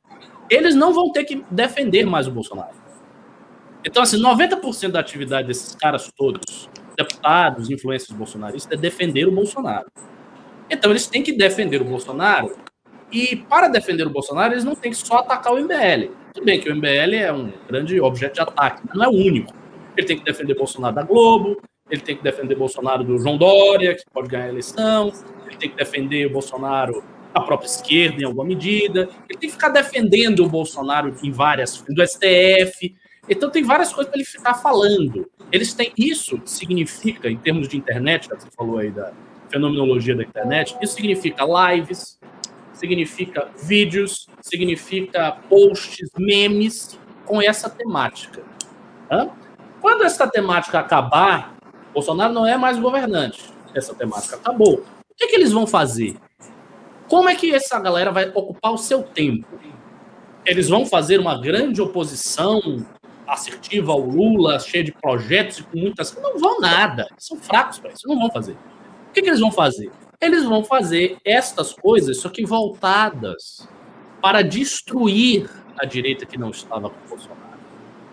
S2: eles não vão ter que defender mais o Bolsonaro. Então, assim, 90% da atividade desses caras todos, deputados, influências bolsonaristas, é defender o Bolsonaro. Então, eles têm que defender o Bolsonaro. E para defender o Bolsonaro, eles não têm que só atacar o MBL. Tudo bem que o MBL é um grande objeto de ataque, mas não é o único. Ele tem que defender o Bolsonaro da Globo, ele tem que defender Bolsonaro do João Dória, que pode ganhar a eleição, ele tem que defender o Bolsonaro da própria esquerda em alguma medida, ele tem que ficar defendendo o Bolsonaro em várias, do STF. Então tem várias coisas para ele ficar falando. Eles têm isso significa em termos de internet, que você falou aí da fenomenologia da internet, isso significa lives, significa vídeos, significa posts, memes com essa temática. Quando essa temática acabar, Bolsonaro não é mais governante. Essa temática acabou. O que, é que eles vão fazer? Como é que essa galera vai ocupar o seu tempo? Eles vão fazer uma grande oposição assertiva ao Lula, cheia de projetos e com muitas. Não vão nada. São fracos para isso. Não vão fazer. O que, que eles vão fazer? Eles vão fazer estas coisas, só que voltadas para destruir a direita que não estava com o Bolsonaro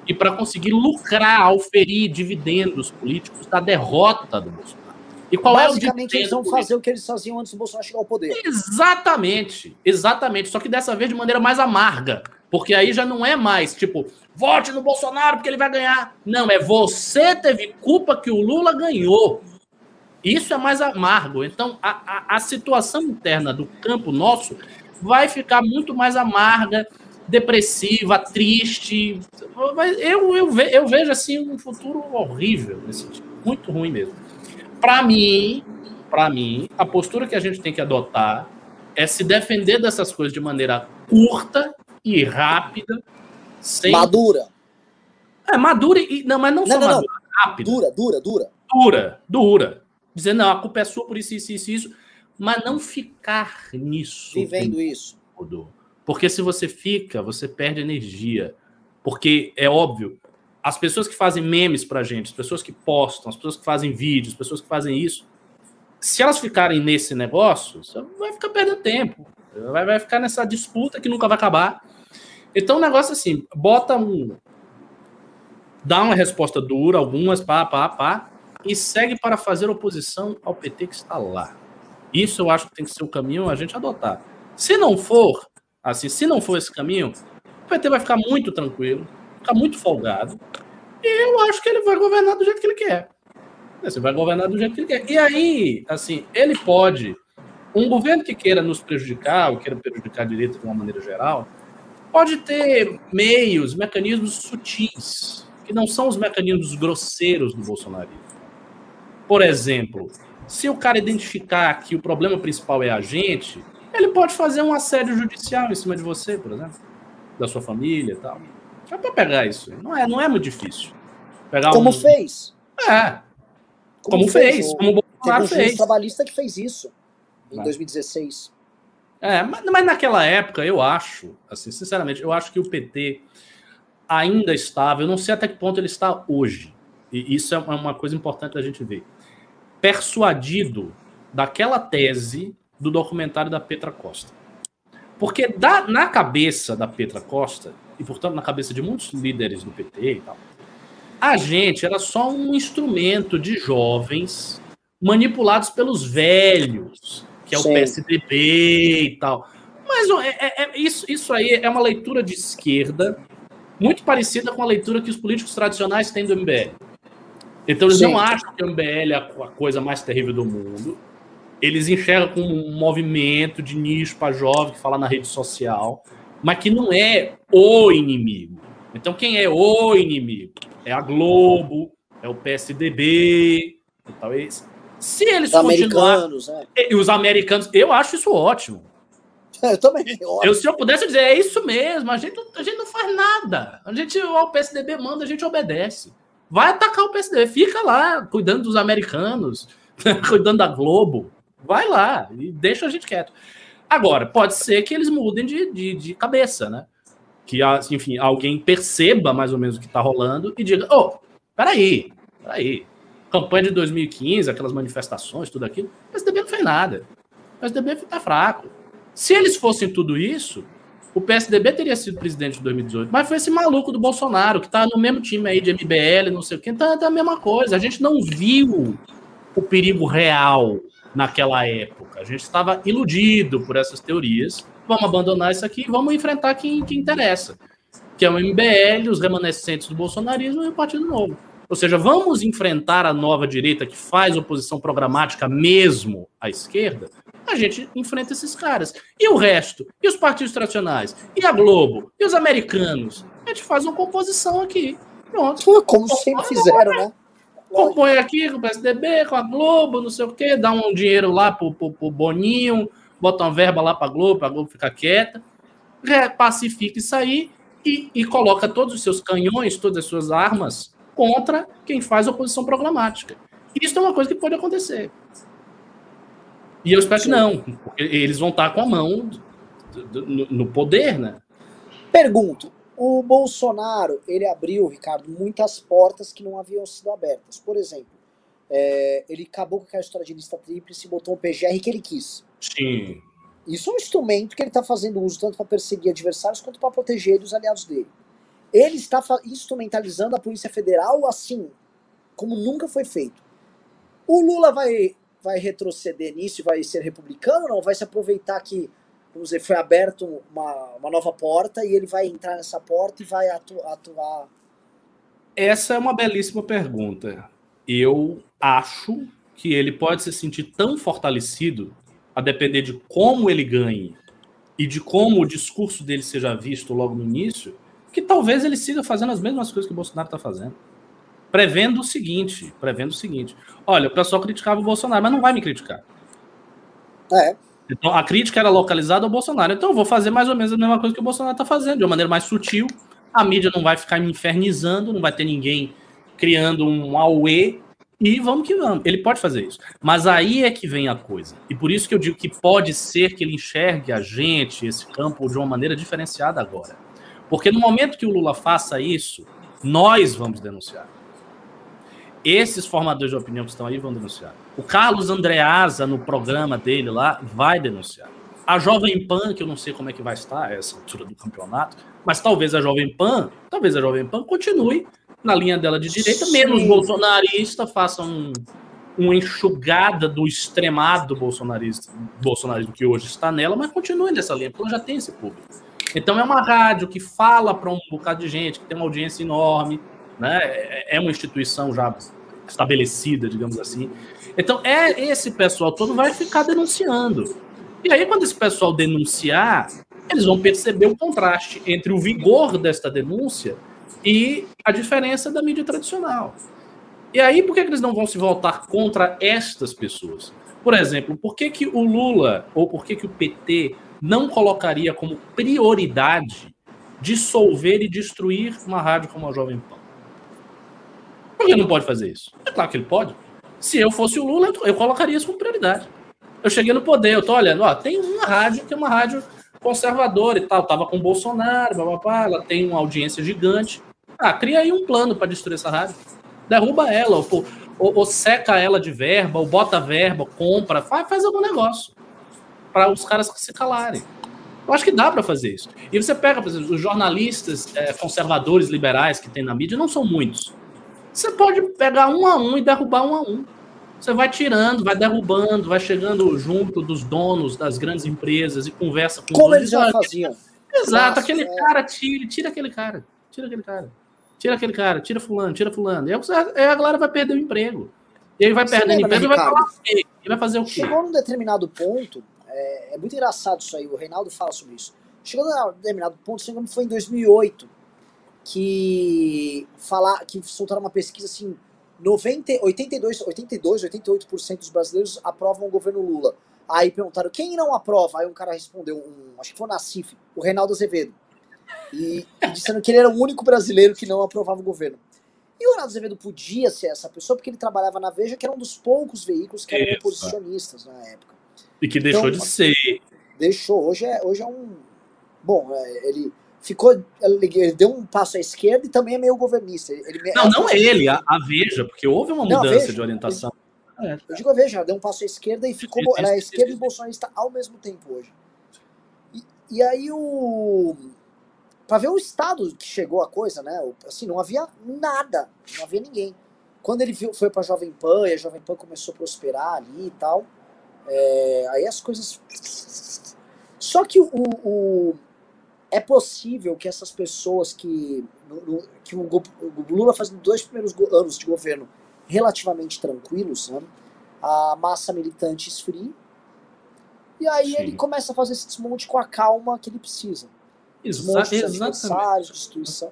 S2: e para conseguir lucrar, auferir dividendos políticos da derrota do Bolsonaro.
S1: E qual Basicamente, é o eles vão fazer o que eles faziam antes do Bolsonaro chegar ao poder.
S2: Exatamente, exatamente. Só que dessa vez de maneira mais amarga. Porque aí já não é mais tipo, vote no Bolsonaro porque ele vai ganhar. Não, é você teve culpa que o Lula ganhou. Isso é mais amargo. Então, a, a, a situação interna do campo nosso vai ficar muito mais amarga depressiva, triste. Eu, eu, ve, eu vejo assim um futuro horrível muito ruim mesmo. Para mim, para mim, a postura que a gente tem que adotar é se defender dessas coisas de maneira curta e rápida, sem
S1: madura.
S2: É madura e não, mas não, não só não, madura,
S1: não. rápida. Dura, dura, dura.
S2: Dura, dura. Dizer não, a culpa é sua por isso, isso, isso, isso, mas não ficar nisso.
S1: Vivendo isso.
S2: Todo. Porque se você fica, você perde energia. Porque é óbvio, as pessoas que fazem memes pra gente, as pessoas que postam, as pessoas que fazem vídeos, as pessoas que fazem isso, se elas ficarem nesse negócio, você vai ficar perdendo tempo. Vai, vai ficar nessa disputa que nunca vai acabar. Então, o negócio assim, bota um. dá uma resposta dura, algumas, pá, pá, pá, e segue para fazer oposição ao PT que está lá. Isso eu acho que tem que ser o caminho a gente adotar. Se não for, Assim, se não for esse caminho, o PT vai ficar muito tranquilo, ficar muito folgado, e eu acho que ele vai governar do jeito que ele quer. Você vai governar do jeito que ele quer. E aí, assim, ele pode. Um governo que queira nos prejudicar, ou queira prejudicar a direita de uma maneira geral, pode ter meios, mecanismos sutis, que não são os mecanismos grosseiros do bolsonarismo. Por exemplo, se o cara identificar que o problema principal é a gente, ele pode fazer um assédio judicial em cima de você, por exemplo, da sua família e tal. É para pegar isso. Não é, não é muito difícil.
S1: Pegar como um... fez.
S2: É. Como, como fez, fez. como o
S1: Bolsonaro Teve um fez. trabalhista que fez isso em Vai. 2016.
S2: É, mas, mas naquela época, eu acho, assim, sinceramente, eu acho que o PT ainda estava, eu não sei até que ponto ele está hoje, e isso é uma coisa importante da gente ver, persuadido daquela tese do documentário da Petra Costa. Porque da, na cabeça da Petra Costa, e portanto na cabeça de muitos líderes do PT e tal, a gente era só um instrumento de jovens manipulados pelos velhos, que é o Sim. PSDB e tal. Mas é, é, é, isso, isso aí é uma leitura de esquerda muito parecida com a leitura que os políticos tradicionais têm do MBL. Então eles Sim. não acham que o MBL é a coisa mais terrível do mundo. Eles enxergam como um movimento de nicho para jovem que fala na rede social, mas que não é o inimigo. Então quem é o inimigo? É a Globo, é o PSDB, talvez. Se eles os
S1: americanos, é.
S2: E os americanos, eu acho isso ótimo.
S1: Eu também.
S2: Eu, se eu pudesse dizer, é isso mesmo, a gente, a gente não faz nada. A gente, o PSDB manda, a gente obedece. Vai atacar o PSDB, fica lá cuidando dos americanos, cuidando da Globo. Vai lá e deixa a gente quieto. Agora, pode ser que eles mudem de, de, de cabeça, né? Que, enfim, alguém perceba mais ou menos o que está rolando e diga: ô, oh, peraí, peraí, campanha de 2015, aquelas manifestações, tudo aquilo, o PSDB não fez nada. O PSDB está fraco. Se eles fossem tudo isso, o PSDB teria sido presidente em 2018. Mas foi esse maluco do Bolsonaro, que está no mesmo time aí de MBL, não sei o quê, tá, tá a mesma coisa. A gente não viu o perigo real naquela época. A gente estava iludido por essas teorias. Vamos abandonar isso aqui e vamos enfrentar quem, quem interessa, que é o MBL, os remanescentes do bolsonarismo e o Partido Novo. Ou seja, vamos enfrentar a nova direita que faz oposição programática mesmo à esquerda? A gente enfrenta esses caras. E o resto? E os partidos tradicionais? E a Globo? E os americanos? A gente faz uma composição aqui. Pronto.
S1: Como sempre fizeram, né?
S2: Compõe aqui com o PSDB, com a Globo, não sei o quê, dá um dinheiro lá pro, pro, pro Boninho, bota uma verba lá pra Globo, pra Globo ficar quieta, pacifica isso aí e, e coloca todos os seus canhões, todas as suas armas contra quem faz oposição programática. Isso é uma coisa que pode acontecer. E eu espero que não, porque eles vão estar com a mão no poder, né?
S1: Pergunto, o Bolsonaro, ele abriu, Ricardo, muitas portas que não haviam sido abertas. Por exemplo, é, ele acabou com aquela história de lista tríplice e botou o PGR que ele quis.
S2: Sim.
S1: Isso é um instrumento que ele está fazendo uso tanto para perseguir adversários quanto para proteger os aliados dele. Ele está instrumentalizando a Polícia Federal assim, como nunca foi feito. O Lula vai, vai retroceder nisso e vai ser republicano ou não? Vai se aproveitar que, vamos dizer, foi aberto uma, uma nova porta e ele vai entrar nessa porta e vai atu, atuar?
S2: Essa é uma belíssima pergunta. Eu acho que ele pode se sentir tão fortalecido, a depender de como ele ganhe e de como o discurso dele seja visto logo no início, que talvez ele siga fazendo as mesmas coisas que o Bolsonaro está fazendo. Prevendo o seguinte, prevendo o seguinte. Olha, o pessoal criticava o Bolsonaro, mas não vai me criticar.
S1: É.
S2: Então a crítica era localizada ao Bolsonaro. Então eu vou fazer mais ou menos a mesma coisa que o Bolsonaro está fazendo, de uma maneira mais sutil. A mídia não vai ficar me infernizando, não vai ter ninguém criando um auê e vamos que vamos. Ele pode fazer isso. Mas aí é que vem a coisa. E por isso que eu digo que pode ser que ele enxergue a gente, esse campo, de uma maneira diferenciada agora. Porque no momento que o Lula faça isso, nós vamos denunciar. Esses formadores de opinião que estão aí vão denunciar. O Carlos Andreasa, no programa dele lá, vai denunciar. A Jovem Pan, que eu não sei como é que vai estar a essa altura do campeonato, mas talvez a Jovem Pan, talvez a Jovem Pan continue na linha dela de direita, Sim. menos bolsonarista, faça um, uma enxugada do extremado bolsonarista, bolsonarismo que hoje está nela, mas continue nessa linha, porque ela já tem esse público. Então é uma rádio que fala para um bocado de gente, que tem uma audiência enorme, né? É, é uma instituição já estabelecida, digamos assim. Então é esse pessoal todo vai ficar denunciando. E aí quando esse pessoal denunciar, eles vão perceber o contraste entre o vigor desta denúncia e a diferença da mídia tradicional. E aí por que eles não vão se voltar contra estas pessoas? Por exemplo, por que, que o Lula ou por que, que o PT não colocaria como prioridade dissolver e destruir uma rádio como a Jovem Pan. Por que não pode fazer isso? É claro que ele pode. Se eu fosse o Lula, eu colocaria isso como prioridade. Eu cheguei no poder, eu tô olhando, ó, tem uma rádio que é uma rádio conservadora e tal, tava com o Bolsonaro, blá, ela tem uma audiência gigante. Ah, cria aí um plano para destruir essa rádio. Derruba ela, ou, ou, ou, seca ela de verba, ou bota verba, compra, faz, faz algum negócio para os caras se calarem. Eu acho que dá para fazer isso. E você pega, por exemplo, os jornalistas é, conservadores, liberais que tem na mídia, não são muitos. Você pode pegar um a um e derrubar um a um. Você vai tirando, vai derrubando, vai chegando junto dos donos das grandes empresas e conversa com
S1: Como eles já faziam.
S2: Exato, Nossa, aquele é. cara, tira, tira aquele cara, tira aquele cara, tira aquele cara, tira fulano, tira fulano. E aí a galera vai perder o emprego. E aí vai perdendo emprego e vai falar o quê? E vai fazer o quê?
S1: Chegou num determinado ponto, é, é, muito engraçado isso aí, o Reinaldo fala sobre isso. Chegou num determinado ponto, se não foi em 2008, que, falar, que soltaram uma pesquisa assim, 90, 82, 82, 88% dos brasileiros aprovam o governo Lula. Aí perguntaram quem não aprova. Aí um cara respondeu, um, acho que foi o Nacif, o Reinaldo Azevedo. E, e dizendo que ele era o único brasileiro que não aprovava o governo. E o Reinaldo Azevedo podia ser essa pessoa porque ele trabalhava na Veja, que era um dos poucos veículos que eram oposicionistas na época.
S2: E que deixou então, de ser.
S1: Deixou. Hoje é, hoje é um. Bom, é, ele ficou. Ele deu um passo à esquerda e também é meio governista. Ele,
S2: não, não ele, a, a, Veja, porque houve uma mudança não, Veja, de orientação.
S1: Eu, eu digo a Veja, deu um passo à esquerda e ficou. Ela é esquerda e bolsonarista ao mesmo tempo hoje. E, e aí o. Pra ver o estado que chegou a coisa, né? Assim, não havia nada, não havia ninguém. Quando ele viu, foi pra Jovem Pan e a Jovem Pan começou a prosperar ali e tal, é, aí as coisas. Só que o, o, é possível que essas pessoas que, no, que o, o, Lula faz dois primeiros anos de governo relativamente tranquilos, né, a massa militante esfrie, e aí Sim. ele começa a fazer esse desmonte com a calma que ele precisa.
S2: Desmonte Exatamente. destruição.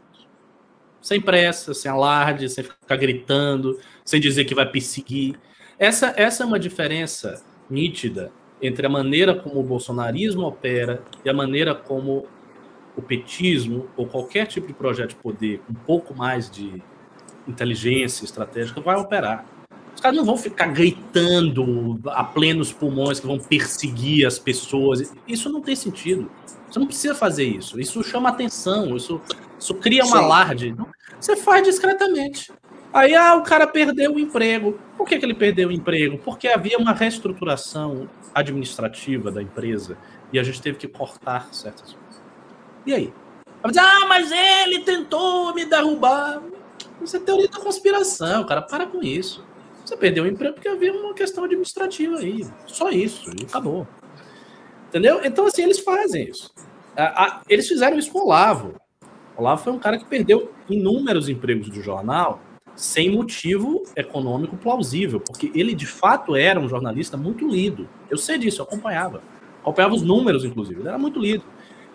S2: Sem pressa, sem alarde, sem ficar gritando, sem dizer que vai perseguir. Essa, essa é uma diferença nítida entre a maneira como o bolsonarismo opera e a maneira como o petismo ou qualquer tipo de projeto de poder com um pouco mais de inteligência estratégica vai operar. Os caras não vão ficar gritando a plenos pulmões que vão perseguir as pessoas. Isso não tem sentido. Você não precisa fazer isso. Isso chama atenção, isso, isso cria um Sim. alarde. Você faz discretamente. Aí ah, o cara perdeu o emprego. Por que, que ele perdeu o emprego? Porque havia uma reestruturação administrativa da empresa e a gente teve que cortar certas coisas. E aí? Ah, mas ele tentou me derrubar. Isso é teoria da conspiração, cara. Para com isso. Você perdeu o emprego porque havia uma questão administrativa aí. Só isso. E acabou. Entendeu? Então, assim, eles fazem isso. Eles fizeram isso com o Olavo. O Olavo foi um cara que perdeu inúmeros empregos do jornal sem motivo econômico plausível, porque ele de fato era um jornalista muito lido. Eu sei disso, eu acompanhava. Acompanhava os números, inclusive. Ele era muito lido.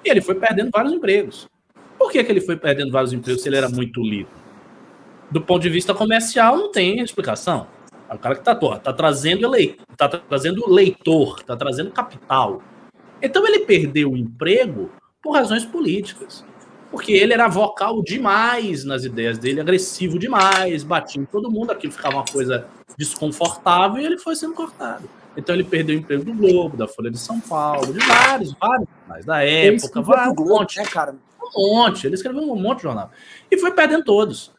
S2: E ele foi perdendo vários empregos. Por que, que ele foi perdendo vários empregos se ele era muito lido? Do ponto de vista comercial, não tem explicação. É o cara que tá, tá trazendo tá trazendo leitor, tá trazendo capital. Então ele perdeu o emprego por razões políticas. Porque ele era vocal demais nas ideias dele, agressivo demais, batia em todo mundo, aquilo ficava uma coisa desconfortável e ele foi sendo cortado. Então ele perdeu o emprego do Globo, da Folha de São Paulo, de vários, vários, mas da época, vários, um monte, né, cara? Um monte, ele escreveu um monte de jornal. E foi perdendo todos.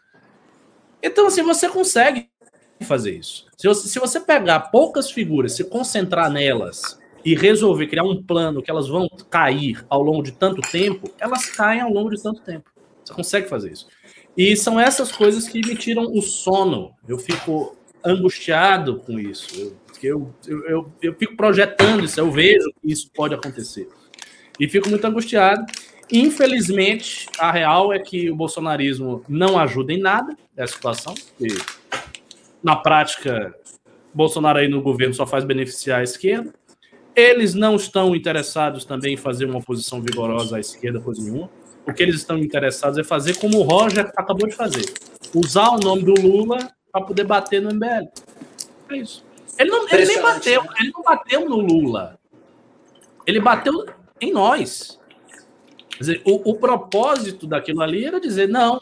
S2: Então, assim, você consegue fazer isso. Se você, se você pegar poucas figuras, se concentrar nelas e resolver criar um plano que elas vão cair ao longo de tanto tempo, elas caem ao longo de tanto tempo. Você consegue fazer isso. E são essas coisas que me tiram o sono. Eu fico angustiado com isso. Eu eu, eu, eu, fico projetando isso, eu vejo que isso pode acontecer. E fico muito angustiado. Infelizmente, a real é que o bolsonarismo não ajuda em nada nessa situação. Na prática, Bolsonaro aí no governo só faz beneficiar a esquerda. Eles não estão interessados também em fazer uma oposição vigorosa à esquerda, coisa nenhuma. O que eles estão interessados é fazer como o Roger acabou de fazer: usar o nome do Lula para poder bater no MBL. É isso. Ele, não, ele nem bateu, né? ele não bateu no Lula. Ele bateu em nós. Quer dizer, o, o propósito daquilo ali era dizer, não,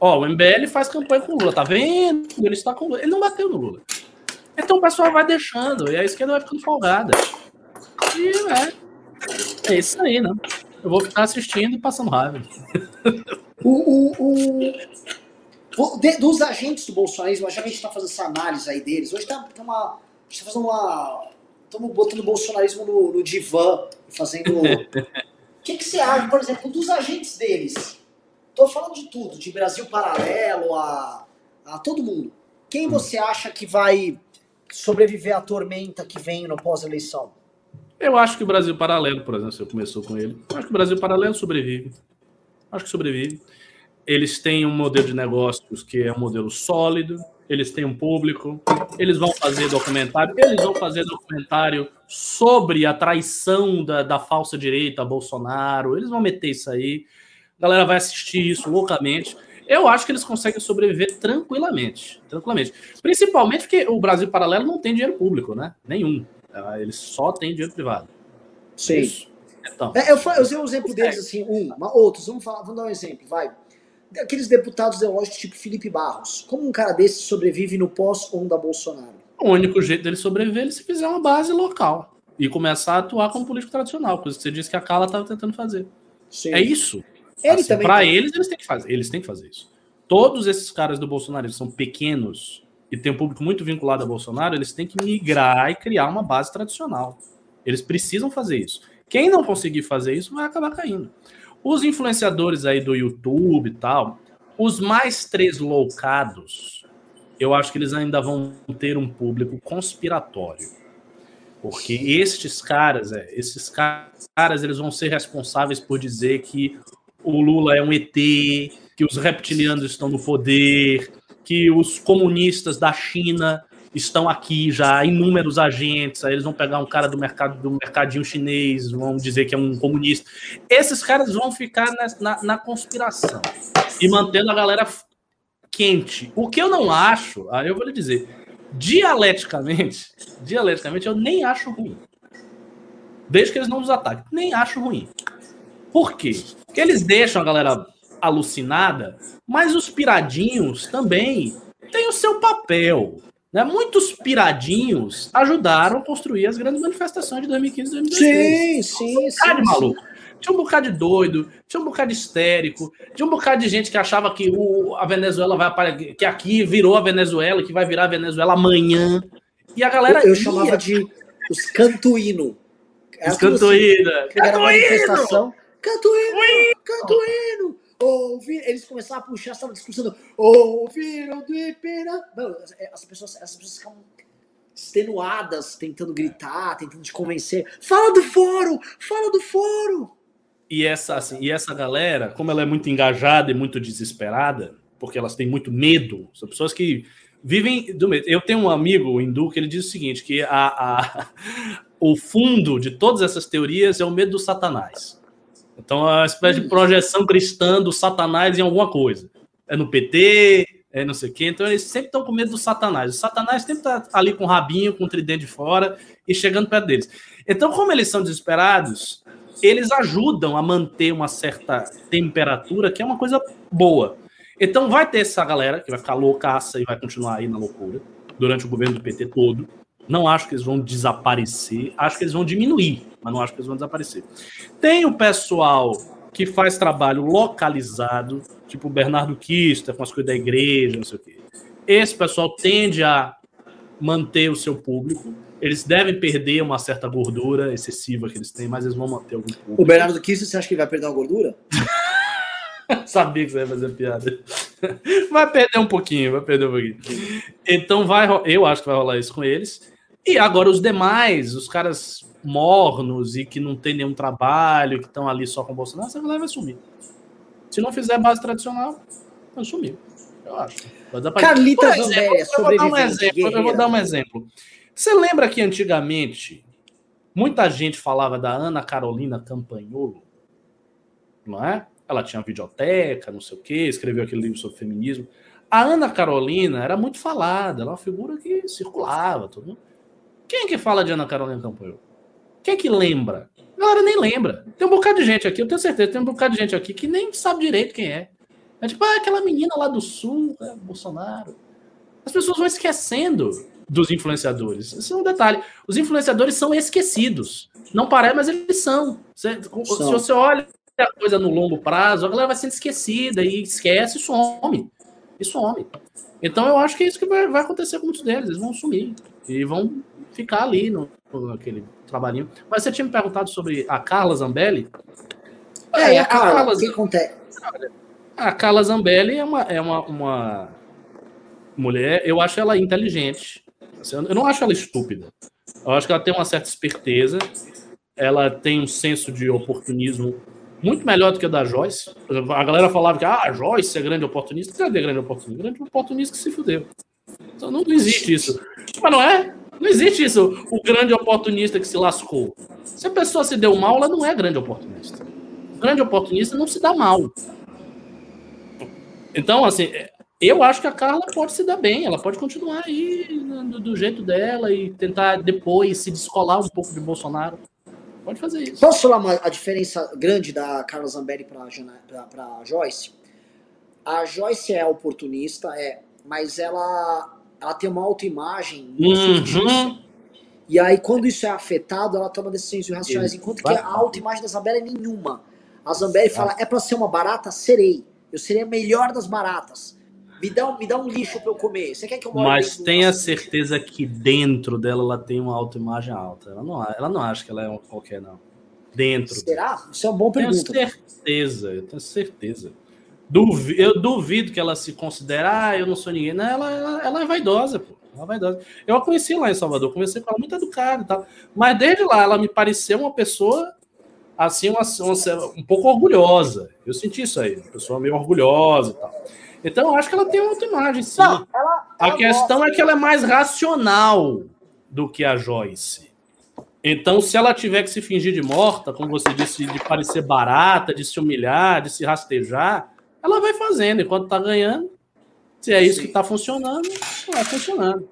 S2: ó, o MBL faz campanha com o Lula, tá vendo? Ele está com o Lula. Ele não bateu no Lula. Então o pessoal vai deixando, e a esquerda vai ficando folgada. E é, é isso aí, né? Eu vou ficar assistindo e passando raiva.
S1: O, o, o, dos agentes do bolsonarismo, já que a gente está fazendo essa análise aí deles, hoje tá, tá uma, a gente tá fazendo uma. Estamos botando o bolsonarismo no, no divã, fazendo. O que, que você acha, por exemplo, dos agentes deles? Tô falando de tudo, de Brasil Paralelo a, a todo mundo. Quem você acha que vai sobreviver à tormenta que vem no pós-eleição?
S2: Eu acho que o Brasil Paralelo, por exemplo, você começou com ele. Eu acho que o Brasil Paralelo sobrevive. Acho que sobrevive. Eles têm um modelo de negócios que é um modelo sólido, eles têm um público, eles vão fazer documentário, eles vão fazer documentário sobre a traição da, da falsa direita Bolsonaro, eles vão meter isso aí, a galera vai assistir isso loucamente. Eu acho que eles conseguem sobreviver tranquilamente, tranquilamente. Principalmente porque o Brasil Paralelo não tem dinheiro público, né? Nenhum. Ah, eles só têm dinheiro privado.
S1: Sim. Isso. Então, é, eu, eu usei um exemplo deles assim, um, outros, vamos, falar, vamos dar um exemplo, vai. Aqueles deputados ideológicos tipo Felipe Barros. Como um cara desse sobrevive no pós-onda Bolsonaro?
S2: O único jeito dele sobreviver é se fizer uma base local e começar a atuar como político tradicional, coisa que você disse que a Carla estava tentando fazer. Sim. É isso. Ele assim, Para tem... eles, eles têm que fazer. Eles têm que fazer isso. Todos esses caras do Bolsonaro são pequenos e tem um público muito vinculado a Bolsonaro, eles têm que migrar e criar uma base tradicional. Eles precisam fazer isso. Quem não conseguir fazer isso vai acabar caindo. Os influenciadores aí do YouTube e tal, os mais tresloucados, eu acho que eles ainda vão ter um público conspiratório. Porque estes caras, é, esses caras, eles vão ser responsáveis por dizer que o Lula é um ET, que os reptilianos estão no poder, que os comunistas da China estão aqui já, inúmeros agentes, aí eles vão pegar um cara do mercado do mercadinho chinês, vão dizer que é um comunista. Esses caras vão ficar na, na, na conspiração e mantendo a galera quente. O que eu não acho, aí eu vou lhe dizer, dialeticamente, dialeticamente eu nem acho ruim. Desde que eles não nos ataquem, nem acho ruim. Por quê? Porque eles deixam a galera alucinada, mas os piradinhos também têm o seu papel. Né? Muitos piradinhos ajudaram a construir as grandes manifestações de 2015 e 2016.
S1: Sim, sim, um
S2: sim. de maluco. Tinha um bocado de doido, tinha um bocado de histérico, tinha um bocado de gente que achava que o, a Venezuela vai aparecer, que aqui virou a Venezuela, que vai virar a Venezuela amanhã. E a galera.
S1: Eu, eu chamava de os cantuíno.
S2: Os cantuíno.
S1: Cantuíno! manifestação. Cantuíno! Cantuíno! Ouvir, eles começaram a puxar essa discussão. Ouviram do Ipiranga. As pessoas, as pessoas ficam extenuadas, tentando gritar, tentando te convencer. Fala do fórum! Fala do fórum!
S2: E essa, assim, e essa galera, como ela é muito engajada e muito desesperada, porque elas têm muito medo, são pessoas que vivem do medo. Eu tenho um amigo hindu que ele diz o seguinte: que a, a, o fundo de todas essas teorias é o medo do satanás. Então, é uma espécie de projeção cristã do Satanás em alguma coisa. É no PT, é não sei o quê. Então, eles sempre estão com medo do Satanás. O Satanás sempre está ali com o rabinho, com o tridente de fora e chegando perto deles. Então, como eles são desesperados, eles ajudam a manter uma certa temperatura, que é uma coisa boa. Então, vai ter essa galera que vai ficar loucaça e vai continuar aí na loucura durante o governo do PT todo. Não acho que eles vão desaparecer, acho que eles vão diminuir, mas não acho que eles vão desaparecer. Tem o pessoal que faz trabalho localizado, tipo o Bernardo Kista, com as coisas da igreja, não sei o quê. Esse pessoal tende a manter o seu público. Eles devem perder uma certa gordura excessiva que eles têm, mas eles vão manter algum público.
S1: O Bernardo Kista, você acha que vai perder uma gordura?
S2: Sabia que você ia fazer piada. Vai perder um pouquinho, vai perder um pouquinho. Então vai, eu acho que vai rolar isso com eles. E agora os demais, os caras mornos e que não tem nenhum trabalho, que estão ali só com o Bolsonaro, galera vai sumir. Se não fizer base tradicional, vai sumir. Eu acho.
S1: Carlita Zambéia,
S2: eu vou dar um exemplo. Eu vou dar um exemplo. Você lembra que antigamente muita gente falava da Ana Carolina Campagnolo? Não é? Ela tinha videoteca, não sei o quê, escreveu aquele livro sobre feminismo. A Ana Carolina era muito falada, ela é uma figura que circulava, todo mundo. Quem é que fala de Ana Carolina Campanholo? Quem é que lembra? A galera nem lembra. Tem um bocado de gente aqui, eu tenho certeza, tem um bocado de gente aqui que nem sabe direito quem é. É tipo, ah, aquela menina lá do sul, é, Bolsonaro. As pessoas vão esquecendo dos influenciadores. Isso é um detalhe. Os influenciadores são esquecidos. Não parece, mas eles são. Se, são. se você olha a coisa no longo prazo, a galera vai sendo esquecida e esquece e some. E some. Então eu acho que é isso que vai, vai acontecer com muitos deles. Eles vão sumir. E vão ficar ali no, naquele trabalhinho. Mas você tinha me perguntado sobre a Carla Zambelli.
S1: É, é a Carla, Carla, o que acontece?
S2: A Carla Zambelli é uma, é uma, uma mulher, eu acho ela inteligente. Assim, eu não acho ela estúpida. Eu acho que ela tem uma certa esperteza. Ela tem um senso de oportunismo muito melhor do que o da Joyce. A galera falava que ah, a Joyce é grande oportunista. Cadê grande oportunista? Grande oportunista que se fudeu. Então não existe isso. Mas não é? Não existe isso, o grande oportunista que se lascou. Se a pessoa se deu mal, ela não é grande oportunista. O grande oportunista não se dá mal. Então, assim, eu acho que a Carla pode se dar bem, ela pode continuar aí do, do jeito dela e tentar depois se descolar um pouco de Bolsonaro. Pode fazer isso.
S1: Posso falar uma, a diferença grande da Carla Zambelli para a Joyce? A Joyce é oportunista, é, mas ela, ela tem uma autoimagem
S2: uhum.
S1: E aí, quando isso é afetado, ela toma decisões irracionais. Enquanto que a autoimagem da Zambelli é nenhuma. A Zambelli fala: é para ser uma barata? Serei. Eu serei a melhor das baratas. Me dá, um, me dá um lixo para eu comer. Você quer que eu more
S2: Mas tenha certeza que dentro dela ela tem uma autoimagem alta. Ela não, ela não acha que ela é uma qualquer, não. Dentro.
S1: Será? Isso é uma boa pergunta.
S2: Tenho certeza, eu tenho certeza. Duvido, eu duvido que ela se considere, ah, eu não sou ninguém. Não, ela, ela, ela é vaidosa, pô. Ela é vaidosa. Eu a conheci lá em Salvador, conversei com ela muito educada e tal. Mas desde lá ela me pareceu uma pessoa assim, uma, uma, um pouco orgulhosa. Eu senti isso aí, uma pessoa meio orgulhosa e tal. Então, eu acho que ela tem outra imagem, sim. Não, ela a questão gosta. é que ela é mais racional do que a Joyce. Então, se ela tiver que se fingir de morta, como você disse, de parecer barata, de se humilhar, de se rastejar, ela vai fazendo enquanto tá ganhando. Se é isso sim. que tá funcionando, vai funcionando.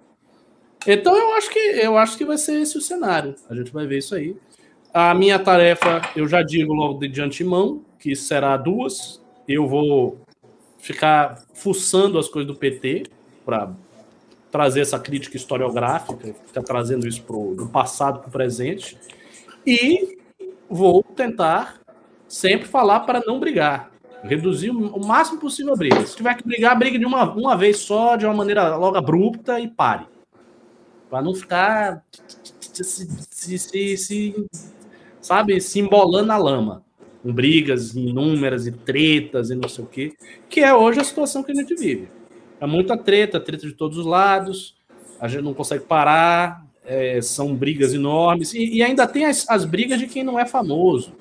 S2: Então, eu acho que eu acho que vai ser esse o cenário. A gente vai ver isso aí. A minha tarefa, eu já digo logo de antemão, que será duas. Eu vou ficar fuçando as coisas do PT para trazer essa crítica historiográfica, ficar trazendo isso pro, do passado para o presente. E vou tentar sempre falar para não brigar. Reduzir o máximo possível a briga. Se tiver que brigar, brigue de uma, uma vez só, de uma maneira logo abrupta e pare. Para não ficar se, se, se, se, sabe, se embolando na lama com brigas inúmeras e tretas e não sei o quê, que é hoje a situação que a gente vive. É muita treta, treta de todos os lados, a gente não consegue parar, é, são brigas enormes, e, e ainda tem as, as, brigas de quem não é famoso,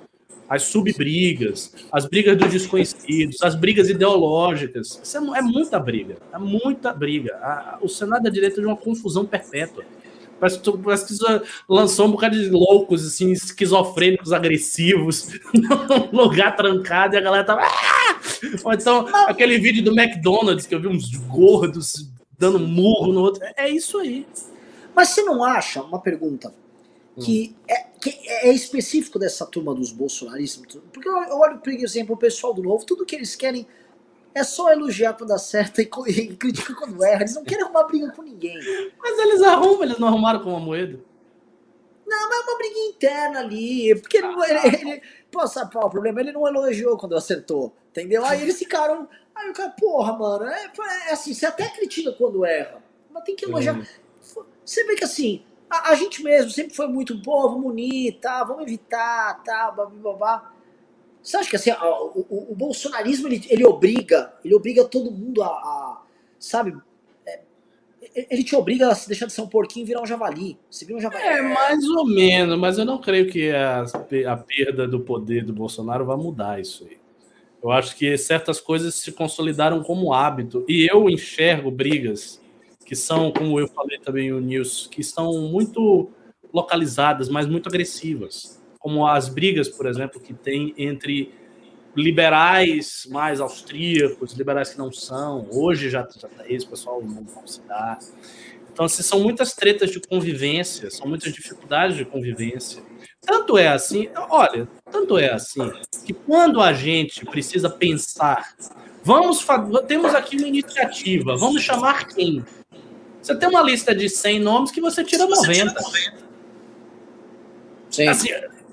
S2: as subbrigas, as brigas dos desconhecidos, as brigas ideológicas. Isso é, é muita briga, é muita briga. A, o Senado da direita é de uma confusão perpétua. Parece, parece que lançou um bocado de loucos, assim, esquizofrênicos, agressivos, num lugar trancado e a galera tava. Ah! Ou então, Não. aquele vídeo do McDonald's que eu vi uns gordos dando murro no outro. É isso aí.
S1: Mas você não acha, uma pergunta, que, hum. é, que é específico dessa turma dos bolsonaristas? Porque eu olho, por exemplo, o pessoal do Novo, tudo que eles querem é só elogiar quando acerta e, e critica quando erra. Eles não querem arrumar briga com ninguém.
S2: Mas eles arrumam, eles não arrumaram com a moeda.
S1: Não, mas é uma briga interna ali. Porque ele, ele, ele, pô, sabe qual é o problema? Ele não elogiou quando acertou. Entendeu? Aí eles ficaram. Aí o cara, porra, mano, é, é assim, você até critica quando erra. Mas tem que elogiar. Uhum. Você vê que assim, a, a, gente mesmo sempre foi muito, pô, vamos unir, tá, vamos evitar, tá, blá. Você acha que assim, o, o, o bolsonarismo ele, ele, obriga, ele obriga todo mundo a, a sabe, é, ele te obriga a deixar de ser um porquinho e virar um javali. Você vira um javali.
S2: É, mais ou menos, mas eu não creio que a, a perda do poder do Bolsonaro vai mudar isso aí. Eu acho que certas coisas se consolidaram como hábito. E eu enxergo brigas que são, como eu falei também no News, que estão muito localizadas, mas muito agressivas como as brigas, por exemplo, que tem entre liberais mais austríacos, liberais que não são, hoje já, já tá esse pessoal não, não se dá. Então, assim, são muitas tretas de convivência, são muitas dificuldades de convivência. Tanto é assim, olha, tanto é assim, que quando a gente precisa pensar, vamos temos aqui uma iniciativa, vamos chamar quem? Você tem uma lista de 100 nomes que você tira 90. Sim. Assim,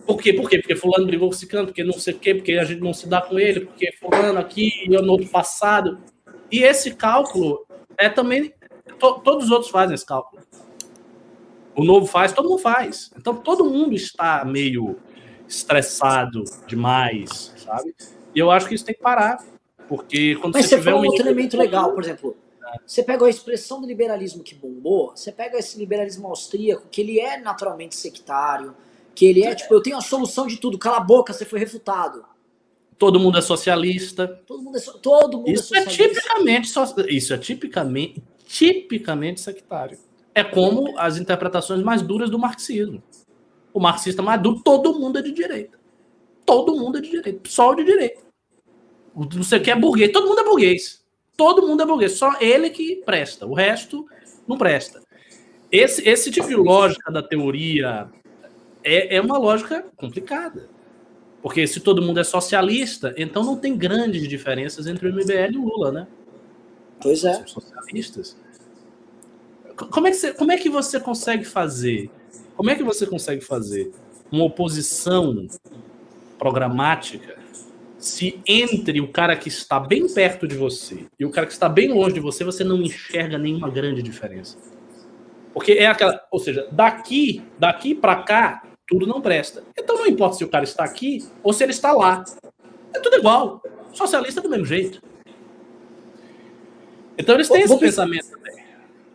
S2: por quê? Por quê? Porque fulano brigou com esse canto, porque não sei o quê, porque a gente não se dá com ele, porque fulano aqui e eu no outro passado. E esse cálculo é também. To, todos os outros fazem esse cálculo. O novo faz, todo mundo faz. Então todo mundo está meio estressado demais, sabe? E eu acho que isso tem que parar. Porque quando
S1: Mas você, você falou um outro elemento legal, por exemplo. Você pega a expressão do liberalismo que bombou, você pega esse liberalismo austríaco, que ele é naturalmente sectário, que ele é tipo, eu tenho a solução de tudo, cala a boca, você foi refutado.
S2: Todo mundo é socialista.
S1: Todo mundo é, so, todo mundo
S2: é isso é, socialista. É tipicamente, isso é tipicamente, tipicamente sectário. É como as interpretações mais duras do marxismo. O marxista mais duro, todo mundo é de direita. Todo mundo é de direita. Só de direita. Não sei o que é burguês. Todo mundo é burguês. Todo mundo é burguês. Só ele que presta. O resto não presta. Esse, esse tipo de lógica da teoria é, é uma lógica complicada. Porque se todo mundo é socialista, então não tem grandes diferenças entre o MBL e o Lula, né?
S1: Pois é. São
S2: socialistas. Como é, que você, como é que você consegue fazer? Como é que você consegue fazer uma oposição programática se entre o cara que está bem perto de você e o cara que está bem longe de você, você não enxerga nenhuma grande diferença? Porque é aquela, ou seja, daqui, daqui para cá, tudo não presta. Então não importa se o cara está aqui ou se ele está lá. É tudo igual. Socialista do mesmo jeito. Então eles têm vou, esse pensamento também.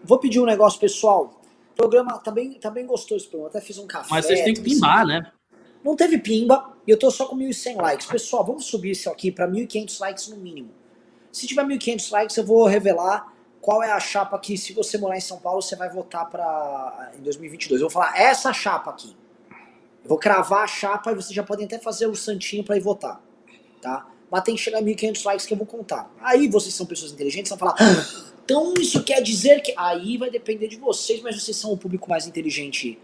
S1: Vou pedir um negócio pessoal. O programa tá bem, tá bem gostoso. Eu até fiz um café.
S2: Mas vocês têm que pimbar, né?
S1: Não teve pimba e eu tô só com 1.100 likes. Pessoal, vamos subir isso aqui para 1.500 likes no mínimo. Se tiver 1.500 likes, eu vou revelar qual é a chapa que, se você morar em São Paulo, você vai votar para em 2022. Eu vou falar essa chapa aqui. Eu vou cravar a chapa e vocês já podem até fazer o santinho para ir votar, tá? Mas tem que chegar a 1.500 likes que eu vou contar. Aí vocês são pessoas inteligentes, vão falar, ah, então isso quer dizer que... Aí vai depender de vocês, mas vocês são o público mais inteligente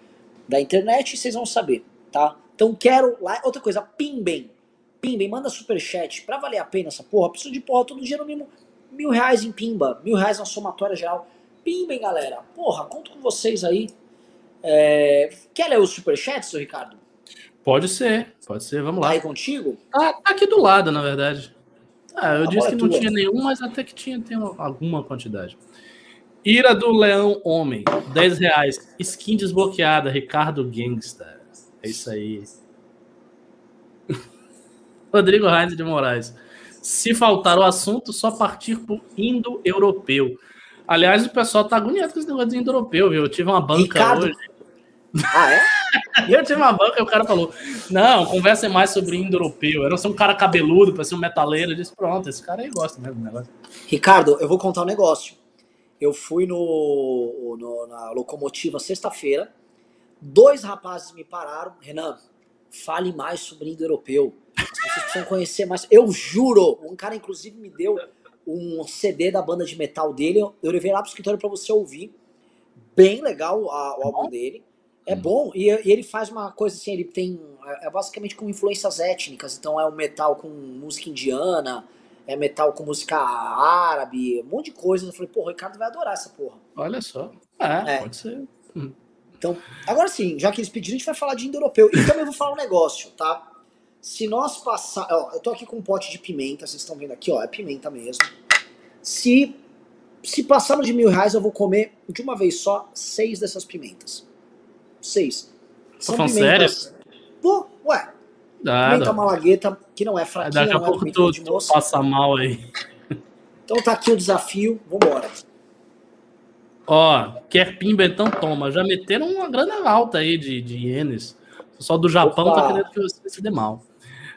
S1: da internet e vocês vão saber, tá? Então quero lá. Outra coisa, pimbem. Pimbem, manda superchat. Pra valer a pena essa porra, preciso de porra todo dia no mínimo mil reais em pimba, mil reais na somatória geral. Pimbem, galera. Porra, conto com vocês aí. É... Quer ler os superchats, seu Ricardo?
S2: Pode ser, pode ser, vamos lá.
S1: Tá aí contigo?
S2: Ah, tá aqui do lado, na verdade. Ah, eu a disse que não tua. tinha nenhum, mas até que tinha tem alguma quantidade. Ira do Leão Homem, 10 reais. Skin desbloqueada, Ricardo Gangster. É isso aí. Rodrigo Reis de Moraes. Se faltar o assunto, só partir pro indo-europeu. Aliás, o pessoal tá agoniado com esse negócio de indo-europeu, viu? Eu tive uma banca Ricardo. hoje.
S1: Ah, é?
S2: eu tive uma banca e o cara falou: Não, conversa mais sobre indo-europeu. Era um cara cabeludo, para ser um metaleiro. Eu disse: Pronto, esse cara aí gosta mesmo do negócio.
S1: Ricardo, eu vou contar um negócio. Eu fui no, no na locomotiva sexta-feira Dois rapazes me pararam, Renan, fale mais sobre indo-europeu. As pessoas precisam conhecer mais. Eu juro, um cara inclusive me deu um CD da banda de metal dele. Eu levei lá pro escritório para você ouvir. Bem legal a, o álbum dele. É hum. bom. E, e, ele faz uma coisa assim, ele tem. É, é basicamente com influências étnicas. Então é um metal com música indiana, é metal com música árabe, um monte de coisa. Eu falei, porra, o Ricardo vai adorar essa porra.
S2: Olha só. É, é. pode ser. Hum.
S1: Então, agora sim, já que eles pediram, a gente vai falar de indo-europeu. E também vou falar um negócio, tá? Se nós passar. Ó, eu tô aqui com um pote de pimenta, vocês estão vendo aqui, ó, é pimenta mesmo. Se, se passarmos de mil reais, eu vou comer de uma vez só seis dessas pimentas. Seis.
S2: São Tô pimentas. Sério?
S1: Pô, ué. Nada. Pimenta malagueta, que não é fraquinha,
S2: Daqui a
S1: não
S2: pouco é tu, tu passa mal aí.
S1: Então tá aqui o desafio, vambora.
S2: Ó, quer pimba, então toma. Já meteram uma grana alta aí de, de ienes. O pessoal do Japão tá Opa. tá querendo que você se dê mal.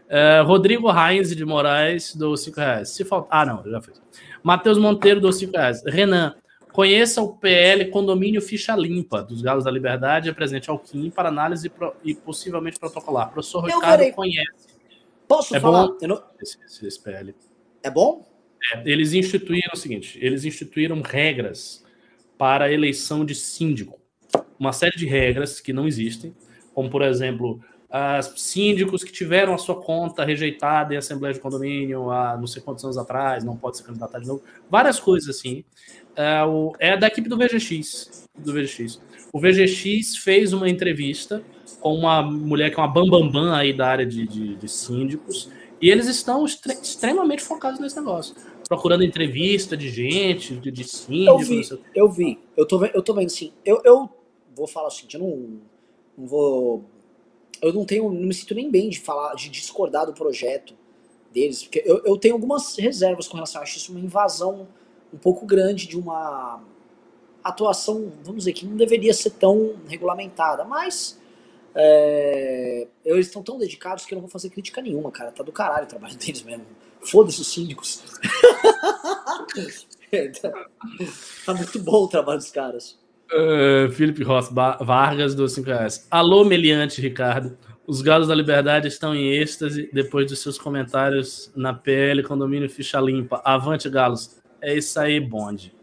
S2: É, Rodrigo Reis de Moraes, do 5 reais. Se faltar. Ah, não, já fez. Matheus Monteiro, do 5 reais. Renan, conheça o PL Condomínio Ficha Limpa, dos Galos da Liberdade, é presente ao Kim para análise pro, e possivelmente protocolar. Professor Eu Ricardo verei. conhece.
S1: Posso é falar? Bom não...
S2: esse, esse PL.
S1: É bom?
S2: É, eles instituíram o seguinte: eles instituíram regras para a eleição de síndico. Uma série de regras que não existem, como, por exemplo, uh, síndicos que tiveram a sua conta rejeitada em Assembleia de Condomínio há não sei quantos anos atrás, não pode ser candidato de novo, várias coisas assim. O, é da equipe do VGX, do VGX. O VGX fez uma entrevista com uma mulher que é uma bambambam bam, bam aí da área de, de, de síndicos, e eles estão extremamente focados nesse negócio. Procurando entrevista de gente, de, de
S1: Eu vi, eu vi. Eu tô, eu tô vendo, sim. Eu, eu vou falar assim, eu não, não vou... Eu não tenho, não me sinto nem bem de falar, de discordar do projeto deles, porque eu, eu tenho algumas reservas com relação a isso, uma invasão um pouco grande de uma atuação, vamos dizer, que não deveria ser tão regulamentada, mas é, eles estão tão dedicados que eu não vou fazer crítica nenhuma, cara. Tá do caralho o trabalho deles mesmo. Foda-se os síndicos. tá muito bom o trabalho dos caras.
S2: Uh, Felipe Ross Vargas do 5 reais. Alô, Meliante, Ricardo. Os galos da liberdade estão em êxtase depois dos seus comentários na PL Condomínio Ficha Limpa. Avante, galos. É isso aí, bonde.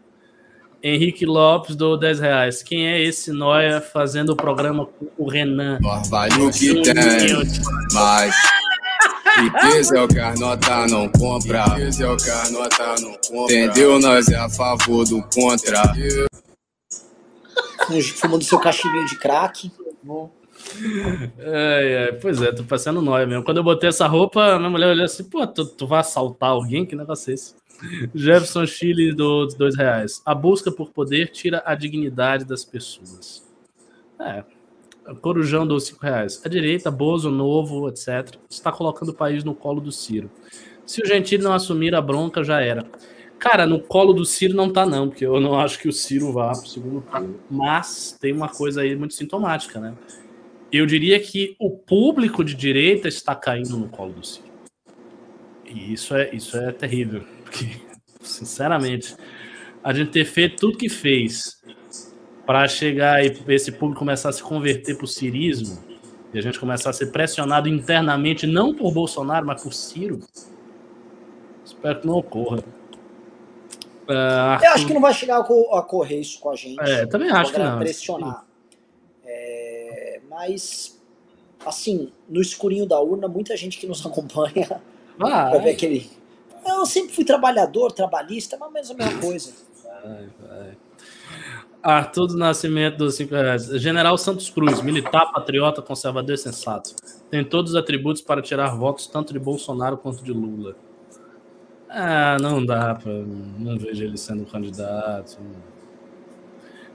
S2: Henrique Lopes do 10 reais. Quem é esse Noia fazendo o programa com o Renan?
S4: Orvalho que tem, mas riqueza é o que a nota não compra. Riqueza é o que a nota não compra. Entendeu? Nós é a favor do contra.
S1: Fumando seu cachimbinho de crack.
S2: Ai, ai, pois é, tô passando nóia mesmo. Quando eu botei essa roupa, minha mulher olhou assim, pô, tu, tu vai assaltar alguém? Que negócio é esse? Jefferson Chile dos dois reais. A busca por poder tira a dignidade das pessoas. É. Corujão dos cinco reais. A direita, Bozo, Novo, etc., está colocando o país no colo do Ciro. Se o Gentili não assumir a bronca, já era. Cara, no colo do Ciro não tá, não, porque eu não acho que o Ciro vá pro segundo turno. Mas tem uma coisa aí muito sintomática, né? Eu diria que o público de direita está caindo no colo do Ciro. E isso é, isso é terrível. Porque, sinceramente, a gente ter feito tudo que fez para chegar e esse público começar a se converter para o cirismo e a gente começar a ser pressionado internamente, não por Bolsonaro, mas por Ciro, espero que não ocorra.
S1: Uh, Eu acho que não vai chegar a correr isso com a gente.
S2: É, também acho que não.
S1: Pressionar. É, mas, assim, no escurinho da urna, muita gente que nos acompanha vai ver aquele eu sempre fui trabalhador, trabalhista, mas mais a mesma coisa. Vai, vai.
S2: Arthur do Nascimento dos 5 reais. General Santos Cruz, militar, patriota, conservador e sensato. Tem todos os atributos para tirar votos tanto de Bolsonaro quanto de Lula. Ah, não dá para. Não vejo ele sendo candidato.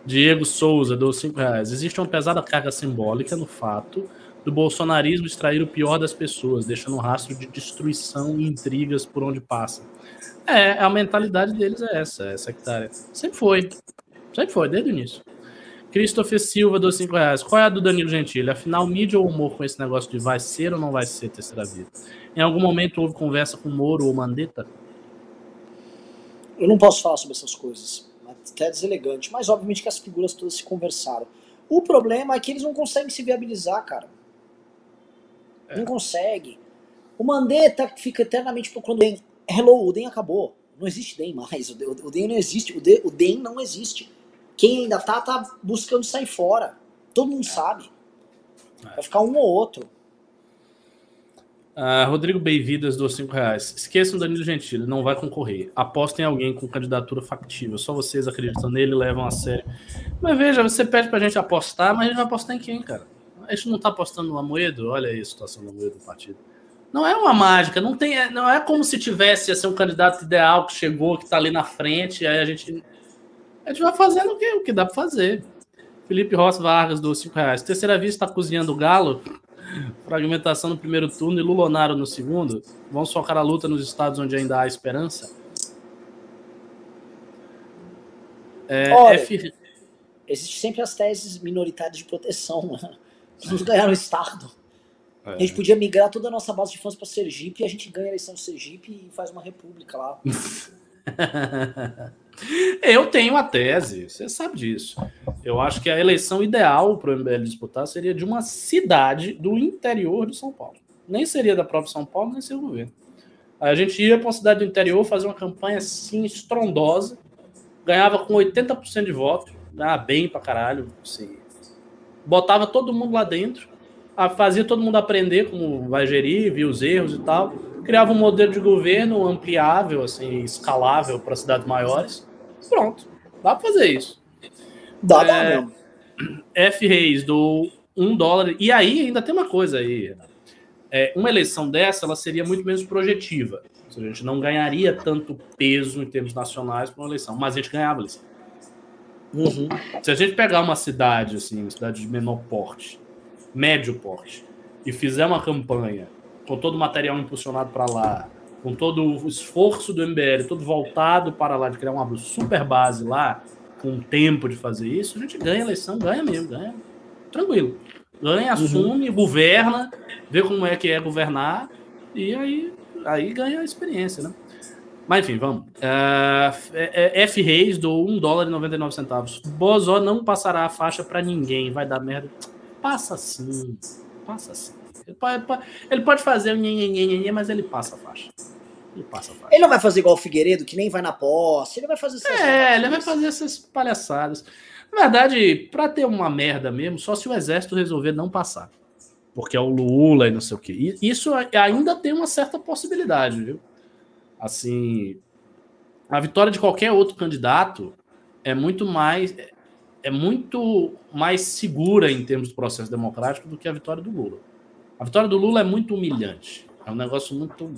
S2: Diego Souza, dos 5 reais. Existe uma pesada carga simbólica no fato do bolsonarismo extrair o pior das pessoas, deixando um rastro de destruição e intrigas por onde passa. É, a mentalidade deles é essa, é sectária. Sempre foi. Sempre foi, desde o início. Christopher Silva, dos 5 reais. Qual é a do Danilo Gentili? Afinal, mídia ou humor com esse negócio de vai ser ou não vai ser terceira vida? Em algum momento houve conversa com Moro ou Mandetta?
S1: Eu não posso falar sobre essas coisas. Até deselegante. Mas obviamente que as figuras todas se conversaram. O problema é que eles não conseguem se viabilizar, cara. É. Não consegue. O Mandetta fica eternamente procurando DEM. Hello, o DEM acabou. Não existe DEM mais. O DEM não existe. O DEM não existe. Quem ainda tá, tá buscando sair fora. Todo mundo é. sabe. Vai ficar um ou outro.
S2: Uh, Rodrigo Beividas dos 5 reais. Esqueçam Danilo Gentili, não vai concorrer. Apostem em alguém com candidatura factível. Só vocês acreditam nele levam a sério. Mas veja, você pede pra gente apostar, mas a gente vai apostar em quem, cara? a gente não está apostando no Amoedo? Olha aí a situação do Amoedo do partido. Não é uma mágica, não tem, é, não é como se tivesse assim, um candidato ideal que chegou, que está ali na frente, aí a gente a gente vai fazendo o que, o que dá para fazer. Felipe Rossi Vargas, dos 5 reais. Terceira vez está cozinhando o galo. Fragmentação no primeiro turno e Lulonaro no segundo. Vamos focar a luta nos estados onde ainda há esperança?
S1: É, Olha, F... existe sempre as teses minoritárias de proteção. Né? Vamos ganhar no estado. É. A gente podia migrar toda a nossa base de fãs para Sergipe e a gente ganha a eleição de Sergipe e faz uma república lá.
S2: Eu tenho a tese, você sabe disso. Eu acho que a eleição ideal para o MBL disputar seria de uma cidade do interior de São Paulo. Nem seria da própria São Paulo, nem seria o governo. A gente ia para uma cidade do interior fazer uma campanha assim estrondosa, ganhava com 80% de voto, ganhava bem pra caralho, assim, botava todo mundo lá dentro fazia todo mundo aprender como vai gerir, via os erros e tal, criava um modelo de governo ampliável, assim, escalável para cidades maiores. Pronto, dá para fazer isso.
S1: Dá, é, dá mesmo.
S2: F Reis do 1 dólar. E aí ainda tem uma coisa aí. É, uma eleição dessa ela seria muito menos projetiva. A gente não ganharia tanto peso em termos nacionais para uma eleição, mas a gente ganhava a eleição. Uhum. Se a gente pegar uma cidade, assim, uma cidade de menor porte, médio porte, e fizer uma campanha com todo o material impulsionado para lá, com todo o esforço do MBL, todo voltado para lá, de criar uma super base lá, com tempo de fazer isso, a gente ganha a eleição, ganha mesmo, ganha. Tranquilo. Ganha, uhum. assume, uhum. governa, vê como é que é governar, e aí, aí ganha a experiência, né? Mas enfim, vamos. Uh, F Reis do 1 dólar e 99 centavos. Bozó não passará a faixa para ninguém, vai dar merda. Passa sim, passa sim. Ele pode, ele pode fazer o nhenhenhenhenhen, mas ele passa a faixa. Ele passa a faixa.
S1: Ele não vai fazer igual o Figueiredo, que nem vai na posse. Ele vai fazer
S2: essas É, ele vai fazer essas palhaçadas. Na verdade, para ter uma merda mesmo, só se o exército resolver não passar. Porque é o Lula e não sei o quê. Isso ainda tem uma certa possibilidade, viu? Assim, a vitória de qualquer outro candidato é muito mais é muito mais segura em termos do processo democrático do que a vitória do Lula. A vitória do Lula é muito humilhante. É um negócio muito.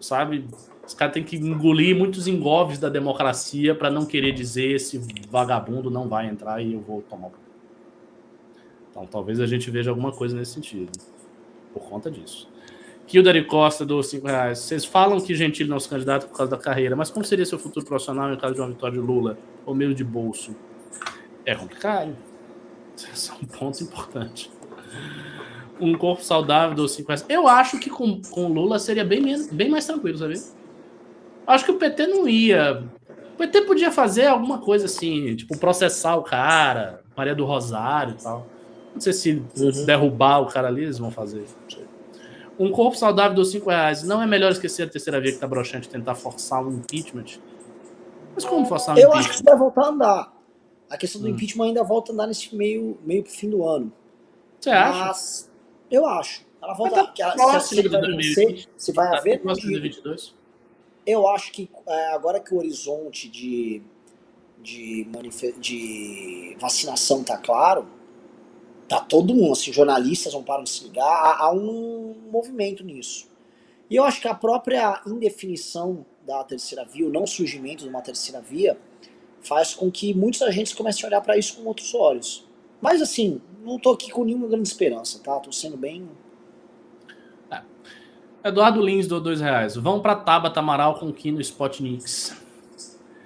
S2: Sabe? Os caras têm que engolir muitos engolves da democracia para não querer dizer esse vagabundo não vai entrar e eu vou tomar. Então talvez a gente veja alguma coisa nesse sentido. Por conta disso. Kildare Costa do 5 reais. Vocês falam que Gentili não se candidata por causa da carreira, mas como seria seu futuro profissional em caso de uma vitória de Lula ou meio de bolso? É complicado. Esse é um ponto importante um corpo saudável dos 50. Eu acho que com, com Lula seria bem, menos, bem mais tranquilo, sabe? Acho que o PT não ia. O PT podia fazer alguma coisa assim, tipo, processar o cara, Maria do Rosário e tal. Não sei se uhum. derrubar o cara ali, eles vão fazer. Um corpo saudável dos 5 reais. Não é melhor esquecer a terceira via que tá broxante tentar forçar um impeachment? Mas como forçar um
S1: Eu impeachment? acho que vai voltar a andar. A questão do hum. impeachment ainda volta a andar nesse meio, meio pro fim do ano.
S2: Você acha? Mas
S1: eu acho. Ela volta. Tá ela, se, vai vencer, se vai tá haver. Eu acho que é, agora que o horizonte de, de, de vacinação tá claro, tá todo mundo, assim, jornalistas não param de se ligar, há, há um movimento nisso. E eu acho que a própria indefinição da terceira via, o não surgimento de uma terceira via, faz com que muitos agentes comecem a olhar para isso com outros olhos. Mas assim, não tô aqui com nenhuma grande esperança, tá? Tô sendo bem.
S2: É. Eduardo Lins do dois reais. Vão pra Tabata Amaral com Kim no Spotniks.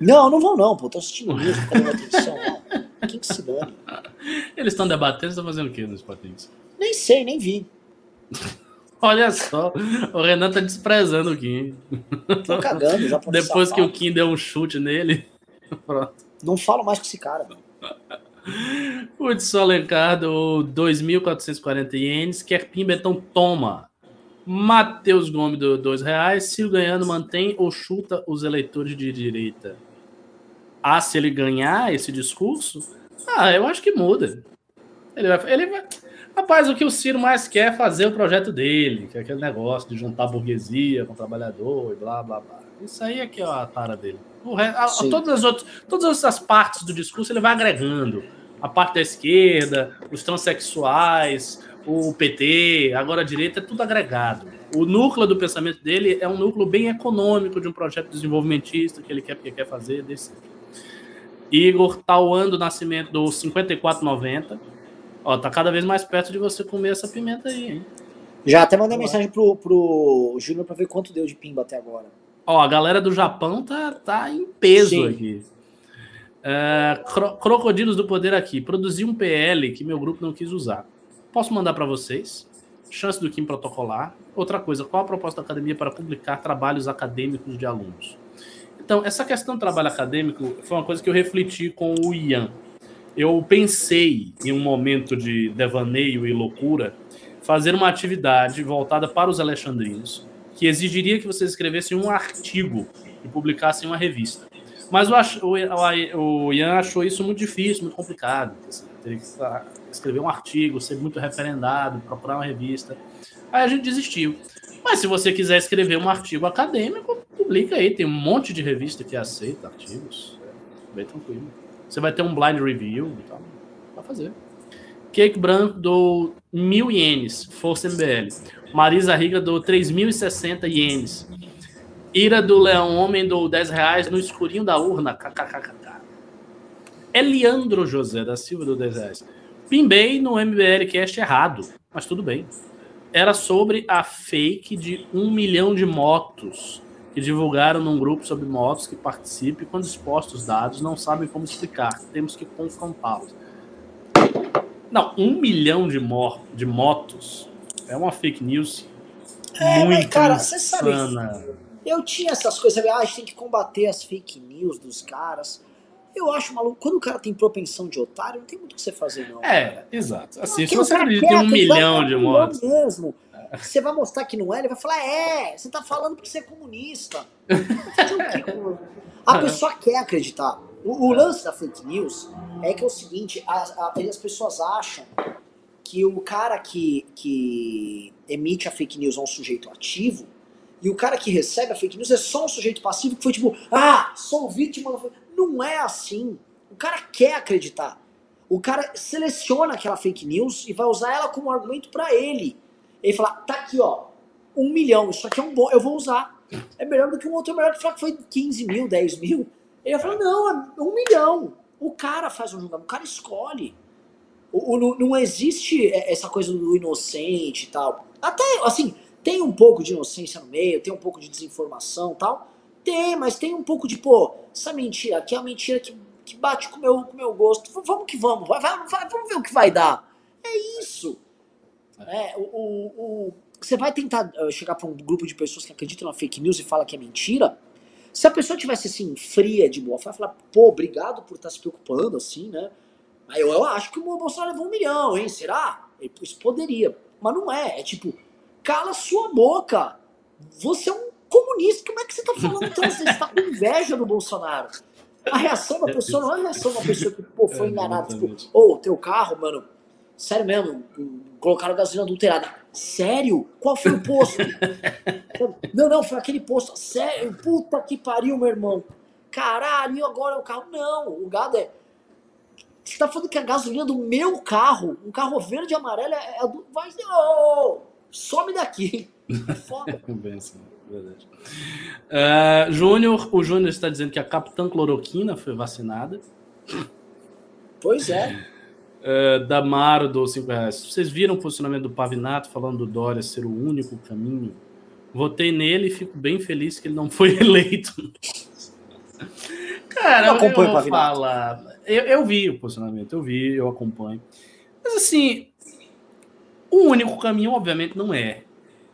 S1: Não, não vão não, pô. Tô assistindo mesmo, tá atenção. Quem que se dane?
S2: Eles estão debatendo, estão fazendo o que no Spotniks?
S1: Nem sei, nem vi.
S2: Olha só, o Renan tá desprezando o Kim.
S1: Tô cagando já
S2: Depois que o Kim deu um chute nele. Pronto.
S1: Não falo mais com esse cara.
S2: Hudson Alencar do 2.440 ienes. Quer Pimba, então toma. Matheus Gomes do 2 reais. Se ganhando, mantém ou chuta os eleitores de direita? Ah, se ele ganhar esse discurso? Ah, eu acho que muda. Ele vai, ele vai. Rapaz, o que o Ciro mais quer é fazer o projeto dele, que é aquele negócio de juntar burguesia com trabalhador e blá blá blá. Isso aí é que é a tara dele. A, todas, as outras, todas as partes do discurso ele vai agregando. A parte da esquerda, os transexuais, o PT, agora a direita, é tudo agregado. O núcleo do pensamento dele é um núcleo bem econômico de um projeto desenvolvimentista que ele quer porque quer fazer. Desse. Igor Tauando Nascimento do 5490. Ó, tá cada vez mais perto de você comer essa pimenta aí, hein?
S1: Já até mandei mensagem pro, pro Júnior pra ver quanto deu de pimba até agora.
S2: Ó, a galera do Japão tá, tá em peso Sim. aqui. É, cro Crocodilos do Poder aqui. Produzi um PL que meu grupo não quis usar. Posso mandar para vocês? Chance do Kim protocolar. Outra coisa, qual a proposta da academia para publicar trabalhos acadêmicos de alunos? Então, essa questão do trabalho acadêmico foi uma coisa que eu refleti com o Ian. Eu pensei, em um momento de devaneio e loucura, fazer uma atividade voltada para os alexandrinos, que exigiria que vocês escrevessem um artigo e publicassem uma revista. Mas acho, o, o Ian achou isso muito difícil, muito complicado. Teria que escrever um artigo, ser muito referendado, procurar uma revista. Aí a gente desistiu. Mas se você quiser escrever um artigo acadêmico, publica aí. Tem um monte de revista que aceita artigos. É bem tranquilo. Você vai ter um blind review e tal. Vai fazer. Cake Branco do mil ienes, Força MBL. Marisa Riga do 3.060 ienes. Ira do Leão Homem do 10 reais no escurinho da urna. KKKK. Eliandro José da Silva do 10 reais. Pimbei no MBL Cast errado, mas tudo bem. Era sobre a fake de um milhão de motos que divulgaram num grupo sobre motos que participe quando expostos dados não sabem como explicar. Temos que confrontá-los. Não, um milhão de, mor de motos é uma fake news é, muito cara, você sabe,
S1: eu tinha essas coisas, ah, a gente tem que combater as fake news dos caras. Eu acho maluco, quando o cara tem propensão de otário, não tem muito o que você fazer, não.
S2: É, cara. exato. Assim, se você acredita em um milhão de motos.
S1: mesmo. Você vai mostrar que não é, ele vai falar, é, você tá falando porque você é comunista. a pessoa quer acreditar. O, o, lance da fake news é que é o seguinte, as, as pessoas acham que o cara que, que emite a fake news é um sujeito ativo, e o cara que recebe a fake news é só um sujeito passivo que foi tipo, ah, sou vítima. Não é assim. O cara quer acreditar. O cara seleciona aquela fake news e vai usar ela como argumento para ele. Ele fala, tá aqui, ó, um milhão, isso aqui é um bom, eu vou usar. É melhor do que um outro, é melhor que falar que foi 15 mil, 10 mil. Ele vai falar, não, é um milhão. O cara faz um julgamento, o cara escolhe. O, o, não existe essa coisa do inocente e tal. Até, assim, tem um pouco de inocência no meio, tem um pouco de desinformação tal. Tem, mas tem um pouco de, pô, essa mentira aqui é uma mentira que, que bate com meu, o com meu gosto. Vamos que vamos, vai, vai, vai, vamos ver o que vai dar. É isso. É, o, o, você vai tentar uh, chegar para um grupo de pessoas que acreditam na fake news e fala que é mentira. Se a pessoa tivesse assim, fria de boa, vai falar, pô, obrigado por estar tá se preocupando assim, né? Aí eu, eu acho que o Bolsonaro levou um milhão, hein? Será? Isso poderia. Mas não é. É tipo, cala sua boca. Você é um comunista. Como é que você tá falando então? Você está com inveja do Bolsonaro. A reação da pessoa não é a reação da pessoa que pô, foi é, enganada. Tipo, ô, oh, teu carro, mano, sério mesmo, colocaram gasolina adulterada. Sério? Qual foi o posto? não, não, foi aquele posto. Sério? Puta que pariu, meu irmão. Caralho, agora o carro. Não, o gado é. Você tá falando que a gasolina do meu carro, um carro verde e amarelo, é, é do. Vai. Oh, some daqui. É foda.
S2: Bem assim, verdade. Uh, Júnior, o Júnior está dizendo que a Capitã Cloroquina foi vacinada.
S1: Pois é.
S2: Uh, Damaro do 5 reais. Vocês viram o posicionamento do Pavinato falando do Dória ser o único caminho? Votei nele e fico bem feliz que ele não foi eleito. Cara, eu, eu, o Pavinato. Eu, eu vi o posicionamento, eu vi, eu acompanho. Mas assim, o único caminho, obviamente, não é.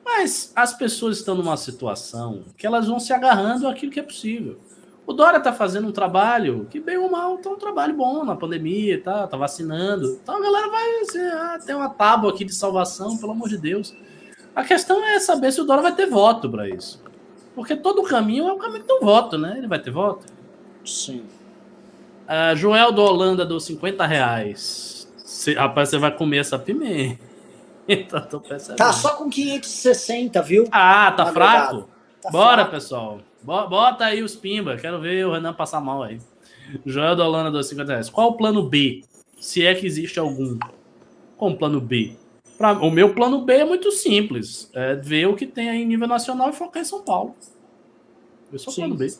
S2: Mas as pessoas estão numa situação que elas vão se agarrando àquilo que é possível. O Dória está fazendo um trabalho que, bem ou mal, tá um trabalho bom na pandemia, tá, tá vacinando. Então a galera vai assim, ah, tem uma tábua aqui de salvação, pelo amor de Deus. A questão é saber se o Dória vai ter voto para isso. Porque todo caminho é o caminho do voto, né? Ele vai ter voto?
S1: Sim.
S2: Uh, Joel do Holanda dos 50 reais. Cê, rapaz, você vai comer essa pimenta.
S1: tá só com 560, viu?
S2: Ah, tá fraco? Tá Bora, fraco. pessoal. Bota aí os pimba. Quero ver o Renan passar mal aí. Joel do Holanda dos 50 reais. Qual o plano B? Se é que existe algum. Qual o plano B? Pra, o meu plano B é muito simples. É ver o que tem aí em nível nacional e focar em São Paulo. Eu sou o plano B.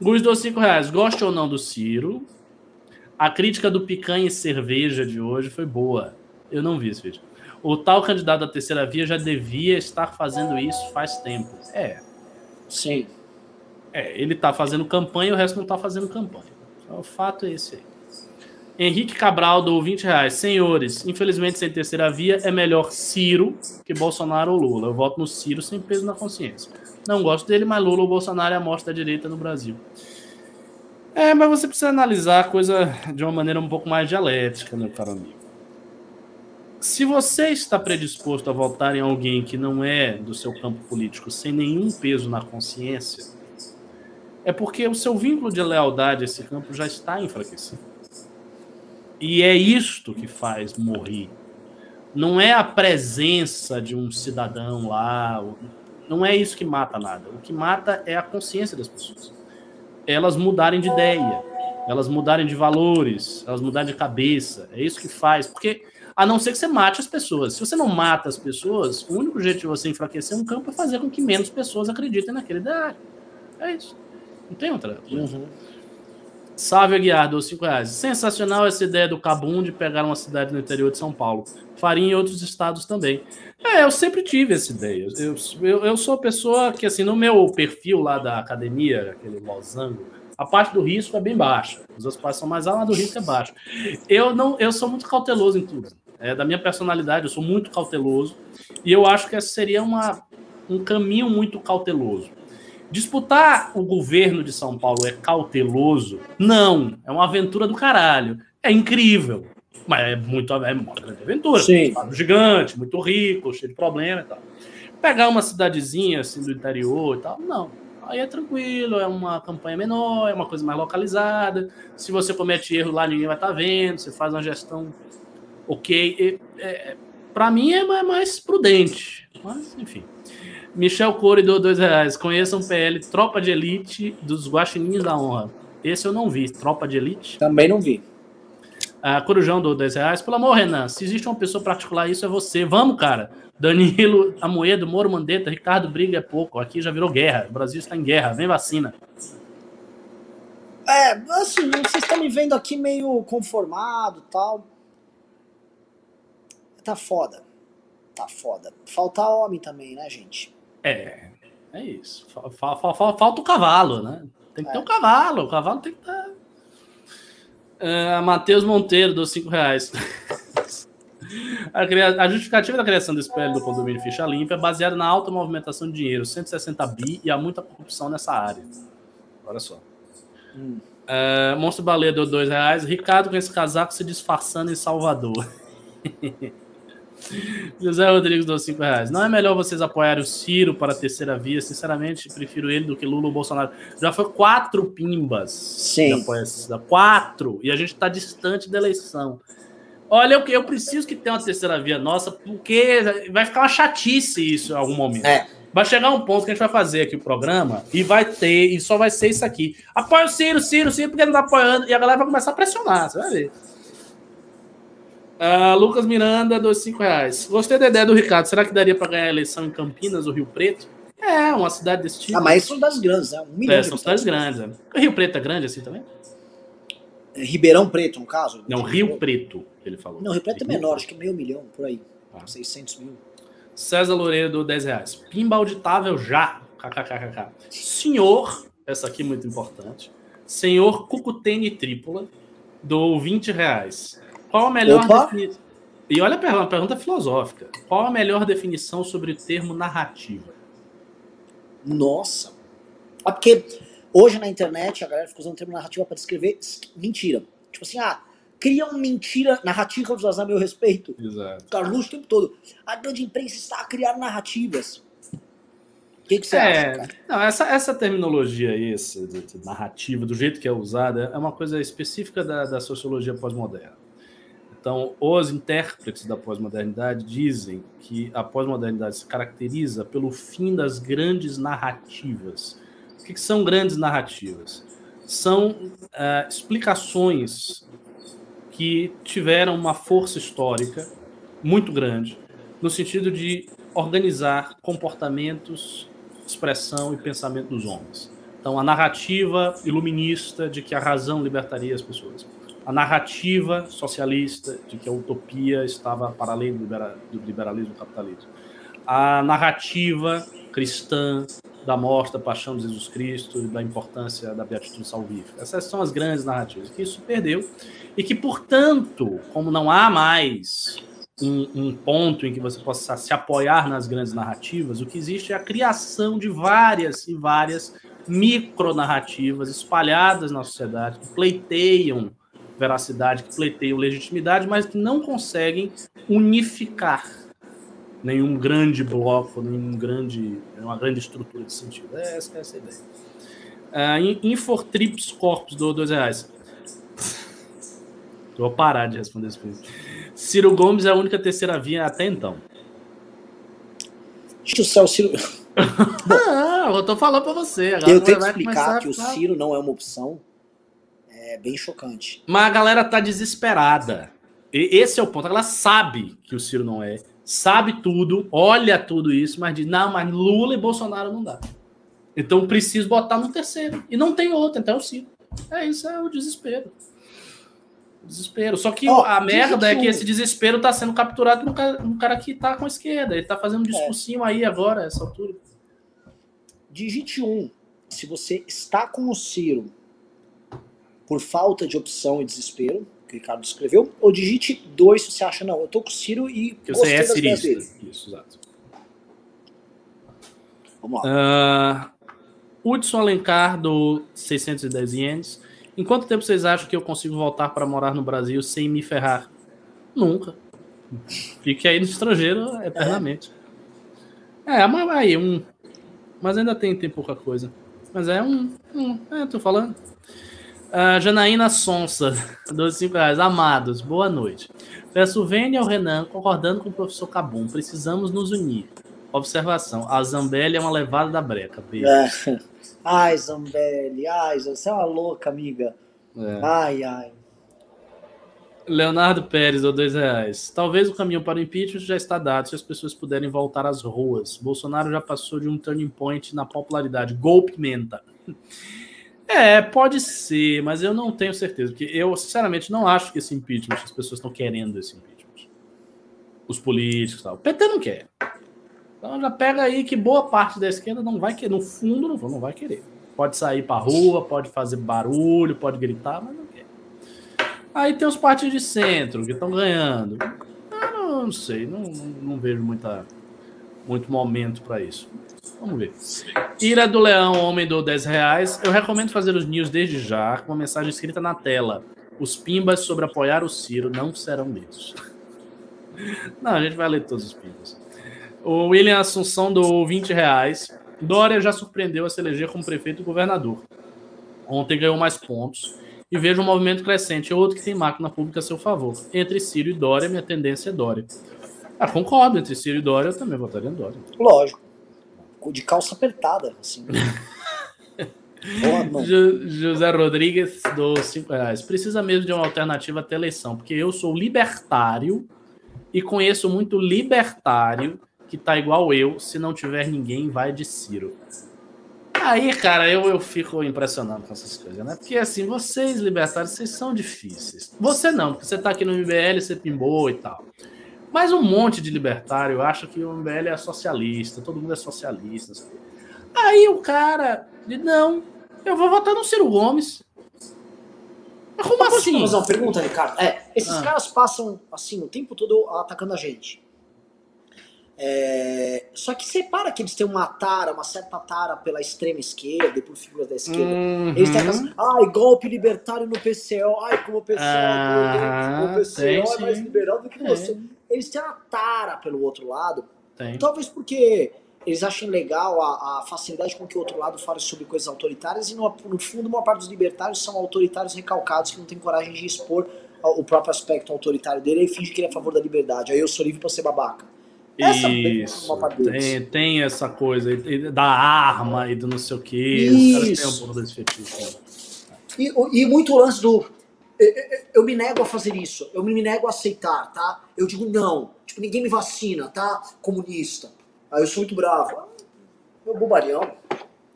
S2: Gus dos 5 reais. Goste ou não do Ciro? A crítica do picanha e cerveja de hoje foi boa. Eu não vi esse vídeo. O tal candidato da terceira via já devia estar fazendo isso faz tempo. É.
S1: Sim.
S2: É, ele tá fazendo campanha e o resto não tá fazendo campanha. O fato é esse aí. Henrique Cabral do 20 reais. Senhores, infelizmente sem terceira via é melhor Ciro que Bolsonaro ou Lula. Eu voto no Ciro sem peso na consciência. Não gosto dele, mas Lula ou Bolsonaro é a mostra da direita no Brasil. É, mas você precisa analisar a coisa de uma maneira um pouco mais dialética, meu caro amigo. Se você está predisposto a votar em alguém que não é do seu campo político sem nenhum peso na consciência, é porque o seu vínculo de lealdade a esse campo já está enfraquecido. E é isto que faz morrer. Não é a presença de um cidadão lá, não é isso que mata nada. O que mata é a consciência das pessoas. Elas mudarem de ideia, elas mudarem de valores, elas mudarem de cabeça. É isso que faz. Porque, a não ser que você mate as pessoas. Se você não mata as pessoas, o único jeito de você enfraquecer um campo é fazer com que menos pessoas acreditem naquele ideário. É isso. Não tem outra coisa. Uhum. Salve Aguiar, dos 5 reais. Sensacional essa ideia do Cabum de pegar uma cidade no interior de São Paulo. Faria em outros estados também. É, eu sempre tive essa ideia. Eu, eu, eu sou pessoa que, assim, no meu perfil lá da academia, aquele losango, a parte do risco é bem baixa. Os outros passos são mais altos, a do risco é baixa. Eu, não, eu sou muito cauteloso em tudo. É da minha personalidade, eu sou muito cauteloso. E eu acho que esse seria uma, um caminho muito cauteloso. Disputar o governo de São Paulo é cauteloso? Não, é uma aventura do caralho. É incrível, mas é muito é uma grande aventura.
S1: Sim.
S2: Um gigante, muito rico, cheio de problema e tal. Pegar uma cidadezinha assim do interior e tal, não. Aí é tranquilo, é uma campanha menor, é uma coisa mais localizada. Se você comete erro lá, ninguém vai estar tá vendo. Você faz uma gestão ok. É, Para mim é mais prudente. Mas, enfim. Michel Core do dois reais. Conheçam PL Tropa de Elite dos Guaxinins da Honra. Esse eu não vi. Tropa de Elite.
S1: Também não vi.
S2: Ah, Corujão do dois reais. Pelo amor, Renan, se existe uma pessoa para articular isso, é você. Vamos, cara. Danilo, Amoedo, Moro Mandetta, Ricardo Briga é pouco. Aqui já virou guerra. O Brasil está em guerra. Vem vacina.
S1: É, assim, vocês estão me vendo aqui meio conformado tal. Tá foda. Tá foda. Falta homem também, né, gente?
S2: É, é isso. Falta o cavalo, né? Tem que ter o é. um cavalo. O cavalo tem que estar. Tá... Uh, Matheus Monteiro, dos 5 reais. A, cria... a, justificativa da criação do espelho do condomínio Ficha Limpa é baseada na alta movimentação de dinheiro, 160 bi, e há muita corrupção nessa área. Olha só. Hum. Uh, Monstro Baleia deu 2 reais. Ricardo com esse casaco se disfarçando em Salvador. José Rodrigues deu 5 reais. Não é melhor vocês apoiarem o Ciro para a terceira via? Sinceramente, prefiro ele do que Lula ou Bolsonaro. Já foi quatro pimbas.
S1: Sim.
S2: Quatro. E a gente está distante da eleição. Olha, eu, eu preciso que tenha uma terceira via nossa, porque vai ficar uma chatice isso em algum momento.
S1: É.
S2: Vai chegar um ponto que a gente vai fazer aqui o programa e vai ter, e só vai ser isso aqui. Apoia o Ciro, Ciro, Ciro, porque não tá apoiando. E a galera vai começar a pressionar, você vai ver. Uh, Lucas Miranda, dois cinco reais. Gostei da ideia do Ricardo. Será que daria para ganhar a eleição em Campinas ou Rio Preto? É, uma cidade desse tipo.
S1: Ah, mas são das grandes, né? Um
S2: milhão é, são cidades grandes. Né? Rio Preto é grande assim também?
S1: É, Ribeirão Preto, no caso?
S2: Não, Rio Preto, ele falou.
S1: Não, Rio Preto é menor, acho que meio milhão, por aí. Ah. 600 mil.
S2: César Loureiro, 10 reais. Pimba auditável já. KKKK. Senhor, essa aqui é muito importante. Senhor Cucutene Trípula, do 20 reais. Qual a melhor definição? E olha a pergunta, uma pergunta filosófica. Qual a melhor definição sobre o termo narrativa?
S1: Nossa. Ah, porque hoje na internet a galera fica usando o termo narrativa para descrever mentira. Tipo assim, ah, criam mentira narrativa a meu respeito.
S2: Exato.
S1: Carlos o tempo todo. A grande imprensa está a criar narrativas. O que, que você
S2: é,
S1: acha, cara?
S2: Não, essa, essa terminologia aí, essa narrativa, do jeito que é usada, é uma coisa específica da, da sociologia pós-moderna. Então, os intérpretes da pós-modernidade dizem que a pós-modernidade se caracteriza pelo fim das grandes narrativas. O que, são grandes narrativas? São uh, explicações que tiveram uma força histórica muito grande, no sentido de organizar comportamentos, expressão e pensamento dos homens. Então, a narrativa iluminista de que a razão libertaria as pessoas a narrativa socialista de que a utopia estava para além do, liberalismo e capitalismo. A narrativa cristã da morte, da paixão de Jesus Cristo da importância da beatitude salvífica. Essas são as grandes narrativas que isso perdeu e que, portanto, como não há mais um, um, ponto em que você possa se apoiar nas grandes narrativas, o que existe é a criação de várias e várias micronarrativas espalhadas na sociedade que pleiteiam veracidade, que pleteiam legitimidade, mas que não conseguem unificar nenhum grande bloco, nenhum grande, uma grande estrutura de sentido. É essa, essa a ideia. Uh, Infortrips Corpus do dois reais. Vou parar de responder isso. Ciro Gomes é a única terceira via até então.
S1: Deixa o céu, Ciro.
S2: ah, eu tô falando pra você.
S1: Agora eu tenho que explicar que o Ciro não é uma opção. É bem chocante.
S2: Mas a galera tá desesperada. E esse é o ponto. A galera sabe que o Ciro não é. Sabe tudo, olha tudo isso, mas diz: não, mas Lula e Bolsonaro não dá. Então preciso botar no terceiro. E não tem outro, então é o Ciro. É isso, é o desespero. Desespero. Só que oh, a merda é que esse desespero tá sendo capturado no cara, cara que tá com a esquerda. Ele tá fazendo um é. discursinho é. aí agora, essa altura.
S1: Digite 1. Um, se você está com o Ciro por falta de opção e desespero, que o Ricardo escreveu, ou digite 2 se você acha, não, eu tô com o Ciro e
S2: que você é cirista. Isso, exato. Vamos lá. Uh, Hudson Alencar, do 610 ienes. Em quanto tempo vocês acham que eu consigo voltar para morar no Brasil sem me ferrar? Nunca. Fique aí no estrangeiro eternamente. É, é mas aí, um. Mas ainda tem, tem pouca coisa. Mas é um. um é, tô falando. Uh, Janaína Sonsa, 12 reais. Amados, boa noite. Peço Vênia ao Renan, concordando com o professor Cabum. Precisamos nos unir. Observação: a Zambelli é uma levada da breca. Beijo. É.
S1: Ai, Zambelli, ai, você é uma louca, amiga. É. Ai, ai.
S2: Leonardo Pérez, ou dois reais. Talvez o caminho para o impeachment já está dado se as pessoas puderem voltar às ruas. Bolsonaro já passou de um turning point na popularidade. Gol pimenta. É, pode ser, mas eu não tenho certeza. Porque eu, sinceramente, não acho que esse impeachment, as pessoas estão querendo esse impeachment. Os políticos e tal. O PT não quer. Então já pega aí que boa parte da esquerda não vai querer. No fundo, não, não vai querer. Pode sair pra rua, pode fazer barulho, pode gritar, mas não quer. Aí tem os partidos de centro que estão ganhando. Eu não, não sei, não, não, não vejo muita, muito momento para isso. Vamos ver. Ira do Leão, homem do 10 reais. Eu recomendo fazer os news desde já, com uma mensagem escrita na tela. Os pimbas sobre apoiar o Ciro não serão lidos. Não, a gente vai ler todos os pimbas. O William Assunção do 20 reais. Dória já surpreendeu a se eleger como prefeito e governador. Ontem ganhou mais pontos. E vejo um movimento crescente, outro que tem máquina pública a seu favor. Entre Ciro e Dória, minha tendência é Dória. Ah, concordo, entre Ciro e Dória, eu também votaria em Dória.
S1: Lógico de calça apertada, assim.
S2: José Rodrigues, dos 5 reais. Precisa mesmo de uma alternativa até eleição, porque eu sou libertário e conheço muito libertário que tá igual eu, se não tiver ninguém, vai de Ciro. Aí, cara, eu, eu fico impressionado com essas coisas, né? Porque assim, vocês libertários, vocês são difíceis. Você não, porque você tá aqui no MBL, você pimbou e tal. Mas um monte de libertário acha que o MBL é socialista, todo mundo é socialista. Aí o cara diz, não, eu vou votar no Ciro Gomes. Mas como Mas assim?
S1: fazer uma pergunta, Ricardo? É, esses ah. caras passam assim o tempo todo atacando a gente. É, só que separa que eles têm uma tara, uma certa tara pela extrema esquerda e por figuras da esquerda. Uhum. Eles têm aquelas, ai, golpe libertário no PCO, ai, como o PCO, ah, o PCO é mais liberal do que você. Eles têm uma tara pelo outro lado. Tem. Talvez porque eles achem legal a, a, facilidade com que o outro lado fala sobre coisas autoritárias e no, no fundo uma parte dos libertários são autoritários recalcados que não tem coragem de expor o próprio aspecto autoritário dele e finge que ele é a favor da liberdade. Aí eu sou livre pra ser babaca.
S2: Essa Isso. Tem, tem essa coisa da arma e do não sei o que. Os caras têm um pouco desse fetiche. Né?
S1: E, e muito lance do. Eu me nego a fazer isso, eu me nego a aceitar, tá? Eu digo não. Tipo, ninguém me vacina, tá? Comunista. Aí eu sou muito bravo. Meu bobarião.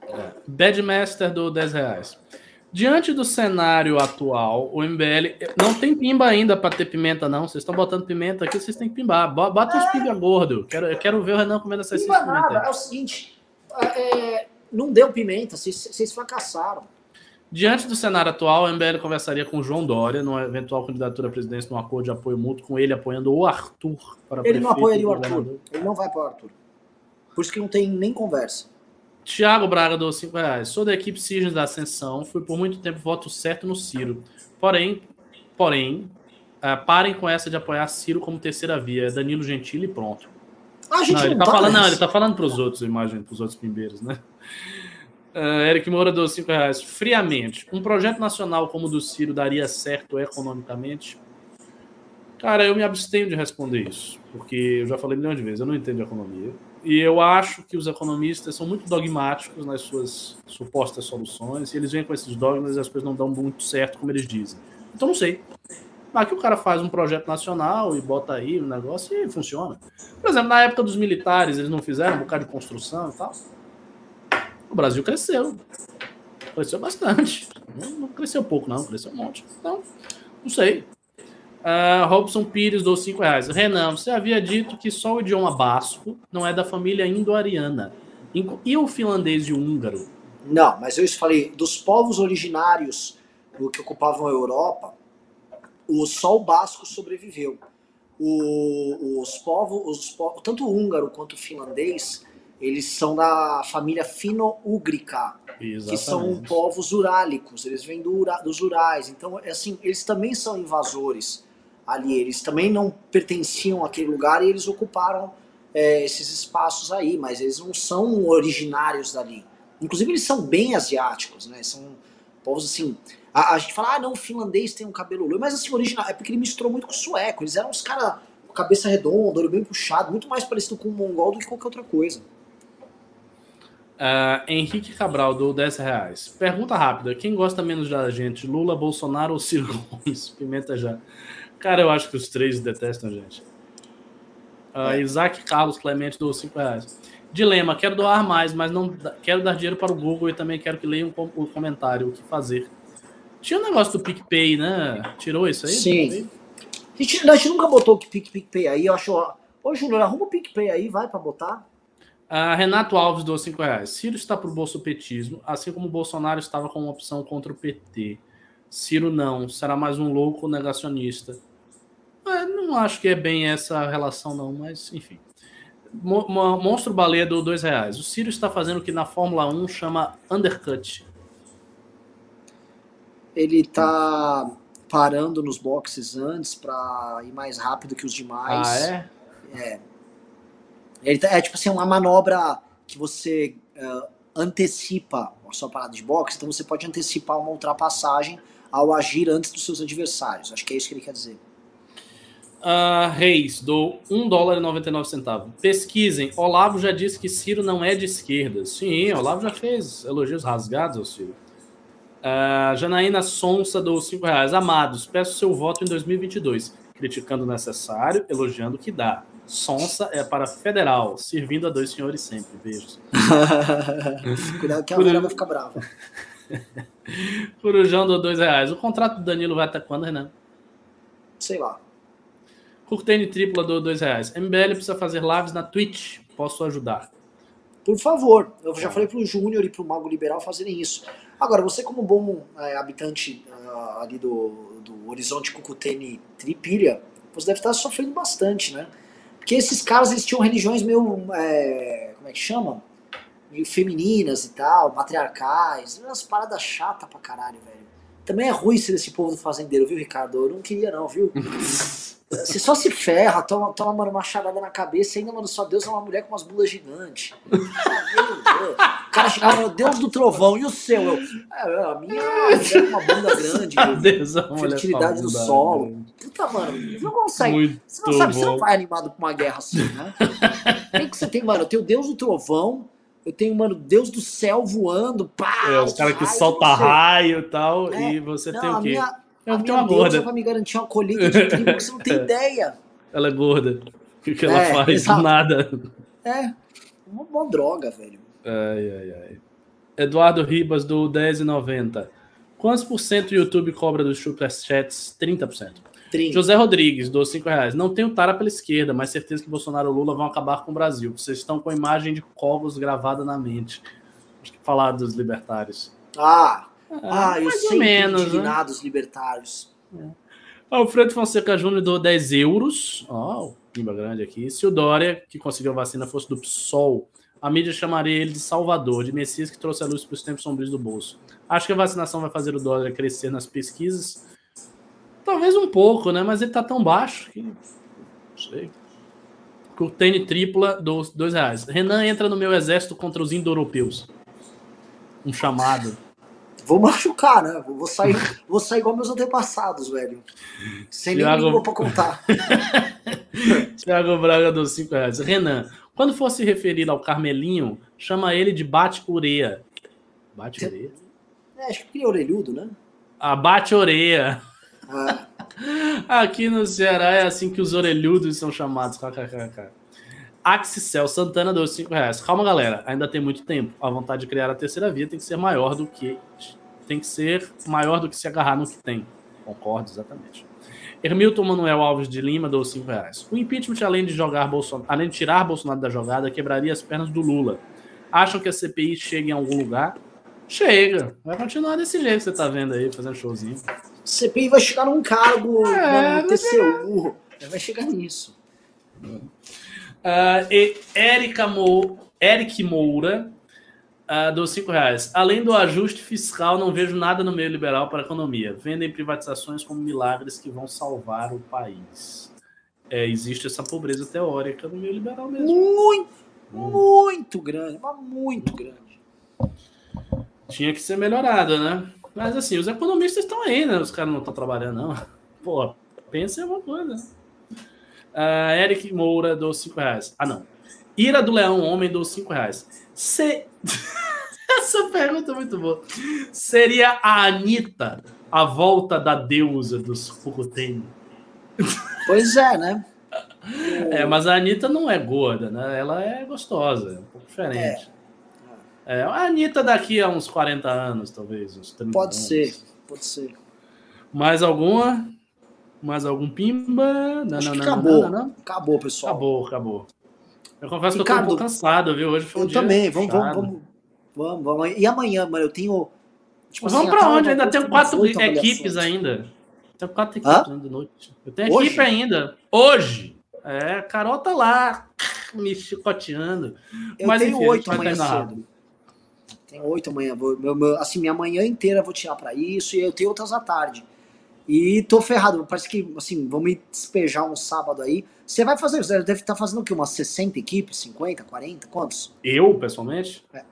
S2: É. Badmaster do 10 reais. Diante do cenário atual, o MBL não tem pimba ainda para ter pimenta, não. Vocês estão botando pimenta aqui, vocês têm que pimbar. Bota uns pimba gordo. Quero, eu quero ver o Renan comendo essa
S1: pimba nada. É o seguinte, é, não deu pimenta, vocês, vocês fracassaram.
S2: Diante do cenário atual, o MBL conversaria com o João Dória numa eventual candidatura à presidência num acordo de apoio mútuo com ele apoiando o Arthur
S1: para Ele não apoiaria o Arthur. Ele não vai apoiar o Arthur. Por isso que não tem nem conversa.
S2: Tiago Braga do 5 reais. Sou da equipe Cisnes da Ascensão. Fui por muito tempo voto certo no Ciro. Porém, porém, uh, parem com essa de apoiar Ciro como terceira via. É Danilo Gentili e pronto.
S1: Ah, a gente
S2: não, ele
S1: não
S2: tá, falando, não, ele tá falando pros outros, imagem, pros outros pimbeiros, né? Uh, Eric Moura deu 5 reais. Friamente, um projeto nacional como o do Ciro daria certo economicamente? Cara, eu me abstenho de responder isso, porque eu já falei milhões de vezes, eu não entendo economia. E eu acho que os economistas são muito dogmáticos nas suas supostas soluções, e eles vêm com esses dogmas e as coisas não dão muito certo como eles dizem. Então não sei. Mas que o cara faz um projeto nacional e bota aí o um negócio e funciona. Por exemplo, na época dos militares, eles não fizeram um bocado de construção e tal. O Brasil cresceu. Cresceu bastante. Não cresceu pouco, não, cresceu um monte. Então, não sei. Uh, Robson Pires dou 5 reais. Renan, você havia dito que só o idioma basco não é da família indo-ariana. E o finlandês e o húngaro?
S1: Não, mas eu falei dos povos originários que ocupavam a Europa, o só o basco sobreviveu. O, os povos, os povos, tanto o húngaro quanto o finlandês, eles são da família fino-úgrica, que são povos urálicos, eles vêm do, dos Urais. Então, assim, eles também são invasores ali. Eles também não pertenciam àquele lugar e eles ocuparam é, esses espaços aí, mas eles não são originários dali. Inclusive, eles são bem asiáticos, né? São povos assim. A, a gente fala, ah, não, o finlandês tem um cabelo loiro, mas assim, original, é porque ele misturou muito com o sueco. Eles eram uns caras cabeça redonda, olho bem puxado, muito mais parecido com o mongol do que qualquer outra coisa.
S2: Uh, Henrique Cabral do 10 reais. Pergunta rápida: quem gosta menos da gente, Lula, Bolsonaro ou Ciro Gomes? Pimenta já. Cara, eu acho que os três detestam a gente. Uh. Isaac Carlos Clemente do 5 reais. Dilema: quero doar mais, mas não quero dar dinheiro para o Google e também quero que leiam um, um comentário. O que fazer? Tinha um negócio do PicPay, né? Tirou isso aí?
S1: Sim. A gente, a gente nunca botou o PicPay aí. Eu acho. Ô, Júnior, arruma o PicPay aí, vai para botar.
S2: Uh, Renato Alves do 5 reais. Ciro está para o bolsopetismo, assim como Bolsonaro estava com uma opção contra o PT. Ciro não, será mais um louco negacionista. É, não acho que é bem essa relação, não, mas enfim. Mo Monstro Baleia do dois reais. O Ciro está fazendo o que na Fórmula 1 chama undercut.
S1: Ele está parando nos boxes antes para ir mais rápido que os demais.
S2: Ah, é?
S1: É. Ele tá, é tipo assim, uma manobra que você uh, antecipa a sua parada de boxe, então você pode antecipar uma ultrapassagem ao agir antes dos seus adversários. Acho que é isso que ele quer dizer.
S2: Uh, Reis, do 1 dólar e 99 centavos. Pesquisem. Olavo já disse que Ciro não é de esquerda. Sim, Olavo já fez elogios rasgados ao Ciro. Uh, Janaína Sonsa, do 5 reais. Amados, peço seu voto em 2022. Criticando o necessário, elogiando o que dá. Sonsa é para federal, servindo a dois senhores sempre. Beijos.
S1: Cuidado que a Coruja... vai ficar brava.
S2: Corujão do 2 reais. O contrato do Danilo vai até quando, Renan?
S1: Sei lá.
S2: Curtene tripla do dois reais. MBL precisa fazer lives na Twitch. Posso ajudar?
S1: Por favor. Eu já falei pro Júnior e pro Mago Liberal fazerem isso. Agora, você como bom é, habitante uh, ali do, do Horizonte Cucutene Tripilha, você deve estar sofrendo bastante, né? Porque esses caras, eles tinham religiões meio, é, como é que chama? Meio femininas e tal, matriarcais. Umas paradas chatas pra caralho, velho. Também é ruim ser esse povo do fazendeiro, viu, Ricardo? Eu não queria não, viu? Você só se ferra, toma, toma mano, uma charada na cabeça e ainda, mano, só Deus é uma mulher com umas bulas gigantes. o cara chegava, meu Deus do trovão, e o seu? Eu, é, a minha é uma bunda grande,
S2: Deus, é
S1: fertilidade do solo. Grande. Puta, mano, você não consegue. Muito você não sabe, bom. você não vai animado pra uma guerra assim, né? Quem que você tem, mano? Eu tenho Deus do trovão, eu tenho, mano, Deus do céu voando, pá!
S2: É, os caras que solta raio e tal, é, e você não, tem o quê? Minha,
S1: eu tenho uma gorda. vai me garantir uma colheita de trigo que você não tem ideia.
S2: Ela é gorda. O que, que ela é, faz? Exato. Nada.
S1: É, uma, uma droga, velho.
S2: Ai, ai, ai. Eduardo Ribas, do 10,90. Quantos por cento o YouTube cobra dos superchats? 30%. 30. José Rodrigues, do 5 reais. Não tenho tara pela esquerda, mas certeza que Bolsonaro e Lula vão acabar com o Brasil. Vocês estão com a imagem de cogos gravada na mente. Acho que falar dos libertários.
S1: Ah, ah, eu sei menos, né? indignados né? libertários.
S2: É. Alfredo Fonseca Júnior deu 10 euros. Ó, oh, pimba grande aqui. Se o Dória, que conseguiu a vacina, fosse do PSOL, a mídia chamaria ele de Salvador, de Messias que trouxe a luz para os tempos sombrios do bolso. Acho que a vacinação vai fazer o Dória crescer nas pesquisas. Talvez um pouco, né? Mas ele tá tão baixo que. Não sei. Curtene tripla, dos dois reais. Renan entra no meu exército contra os indo-europeus. um chamado.
S1: Vou machucar, né? Vou sair, vou sair igual meus antepassados, velho. Sem
S2: Thiago-
S1: nem língua pra contar.
S2: Thiago Braga dos 5 reais. Renan, quando for se referir ao Carmelinho, chama ele de Bate-Ureia. Bate-Ureia?
S1: É, acho que queria orelhudo, né?
S2: A Bate-Ureia.
S1: Ah,
S2: Aqui no Ceará é assim que os orelhudos são chamados. KKKK. Axicel Santana deu 5 reais. Calma, galera. Ainda tem muito tempo. A vontade de criar a terceira via tem que ser maior do que. Tem que ser maior do que se agarrar no que tem. Concordo, exatamente. Hermilton Manuel Alves de Lima deu 5 reais. O impeachment, além de jogar Bolsonaro, além de tirar Bolsonaro da jogada, quebraria as pernas do Lula. Acham que a CPI chega em algum lugar? Chega. Vai continuar desse jeito que você tá vendo aí, fazendo showzinho.
S1: CPI vai chegar num cargo
S2: É,
S1: no TCU. Vai chegar nisso.
S2: Ah, e Érica Mo... Eric Moura ah, deu 5 reais. Além do ajuste fiscal, não vejo nada no meio liberal para a economia. Vendem privatizações como milagres que vão salvar o país. É, existe essa pobreza teórica no meio liberal mesmo.
S1: Muito, muito grande, mas muito grande.
S2: Tinha que ser melhorada, né? Mas assim, os economistas estão aí, né? Os caras não estão trabalhando, não. Pô, pensa em alguma coisa. Ah, Eric Moura deu 5 reais. Ah, não. Ira do Leão Homem deu 5 reais. Se... Essa pergunta é muito boa. Seria a Anitta a volta da deusa dos Fukutemi?
S1: Pois é, né?
S2: É, mas a Anitta não é gorda, né? Ela é gostosa, é um pouco diferente. É, a Anitta daqui a uns 40 anos, talvez. Uns 30
S1: Pode
S2: anos.
S1: ser, pode ser.
S2: Mais alguma? Mais algum pimba? Não, não, não,
S1: acabou.
S2: não.
S1: Acabou, pessoal.
S2: Acabou, acabou. Eu confesso que eu tô
S1: Ricardo,
S2: um cansado, viu? Hoje foi um
S1: Eu
S2: dia
S1: também. Vamos, vamos, vamos, vamos, vamos. E amanhã, mano, eu tenho. tipo
S2: Mas vamos
S1: assim,
S2: pra onde? Ainda
S1: ter
S2: quatro equipes ainda. Tem quatro
S1: Hã?
S2: equipes ainda de noite. Eu tenho
S1: Hoje?
S2: equipe ainda. Hoje. É, a Carol tá lá me chicoteando.
S1: Eu
S2: Mas
S1: tenho
S2: enfim,
S1: oito amanhã cedo. Tenho oito amanhã. Vou, meu, meu- assim, minha manhã inteira eu vou tirar pra isso e eu tenho outras à tarde. E tô ferrado. Parece que, assim, vamos me despejar um sábado aí. Você vai fazer, você deve estar fazendo o quê? Umas 60 equipes? 50, 40? Quantos?
S2: Eu, pessoalmente?
S1: É.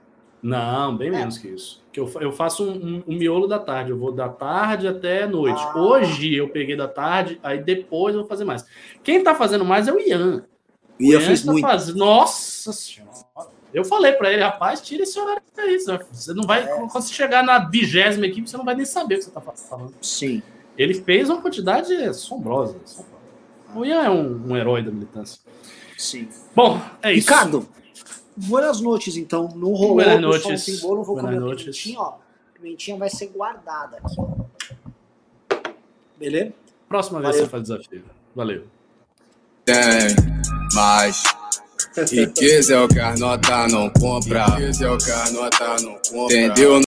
S2: Não, bem menos que isso. Que eu, eu faço um, um- um miolo da tarde. Eu vou da tarde até noite.
S1: Ah.
S2: Hoje eu peguei da tarde, aí depois eu vou fazer mais. Quem tá fazendo mais é o Ian.
S1: O Ian
S2: O
S1: fez
S2: tá
S1: muito.
S2: fazendo- Nossa senhora. Eu falei pra ele, rapaz, tira esse horário aí. Você não vai.
S1: É.
S2: Quando você chegar na vigésima equipe, você não vai nem saber o que você tá falando.
S1: Sim.
S2: Ele fez uma quantidade assombrosa. assombrosa. O Ian é um, um herói da militância.
S1: Sim.
S2: Bom, é isso.
S1: Ricardo, buenas noites, então. Não rolou, não
S2: noites.
S1: tem bolo, não vou
S2: noites.
S1: pimentinha, ó. Pimentinha vai ser guardada aqui. Beleza?
S2: Próxima vez
S1: Valeu.
S2: você faz desafio. Valeu.
S4: Tem, mas riqueza é o que as não compra. Riqueza é o que as não compra. Entendeu?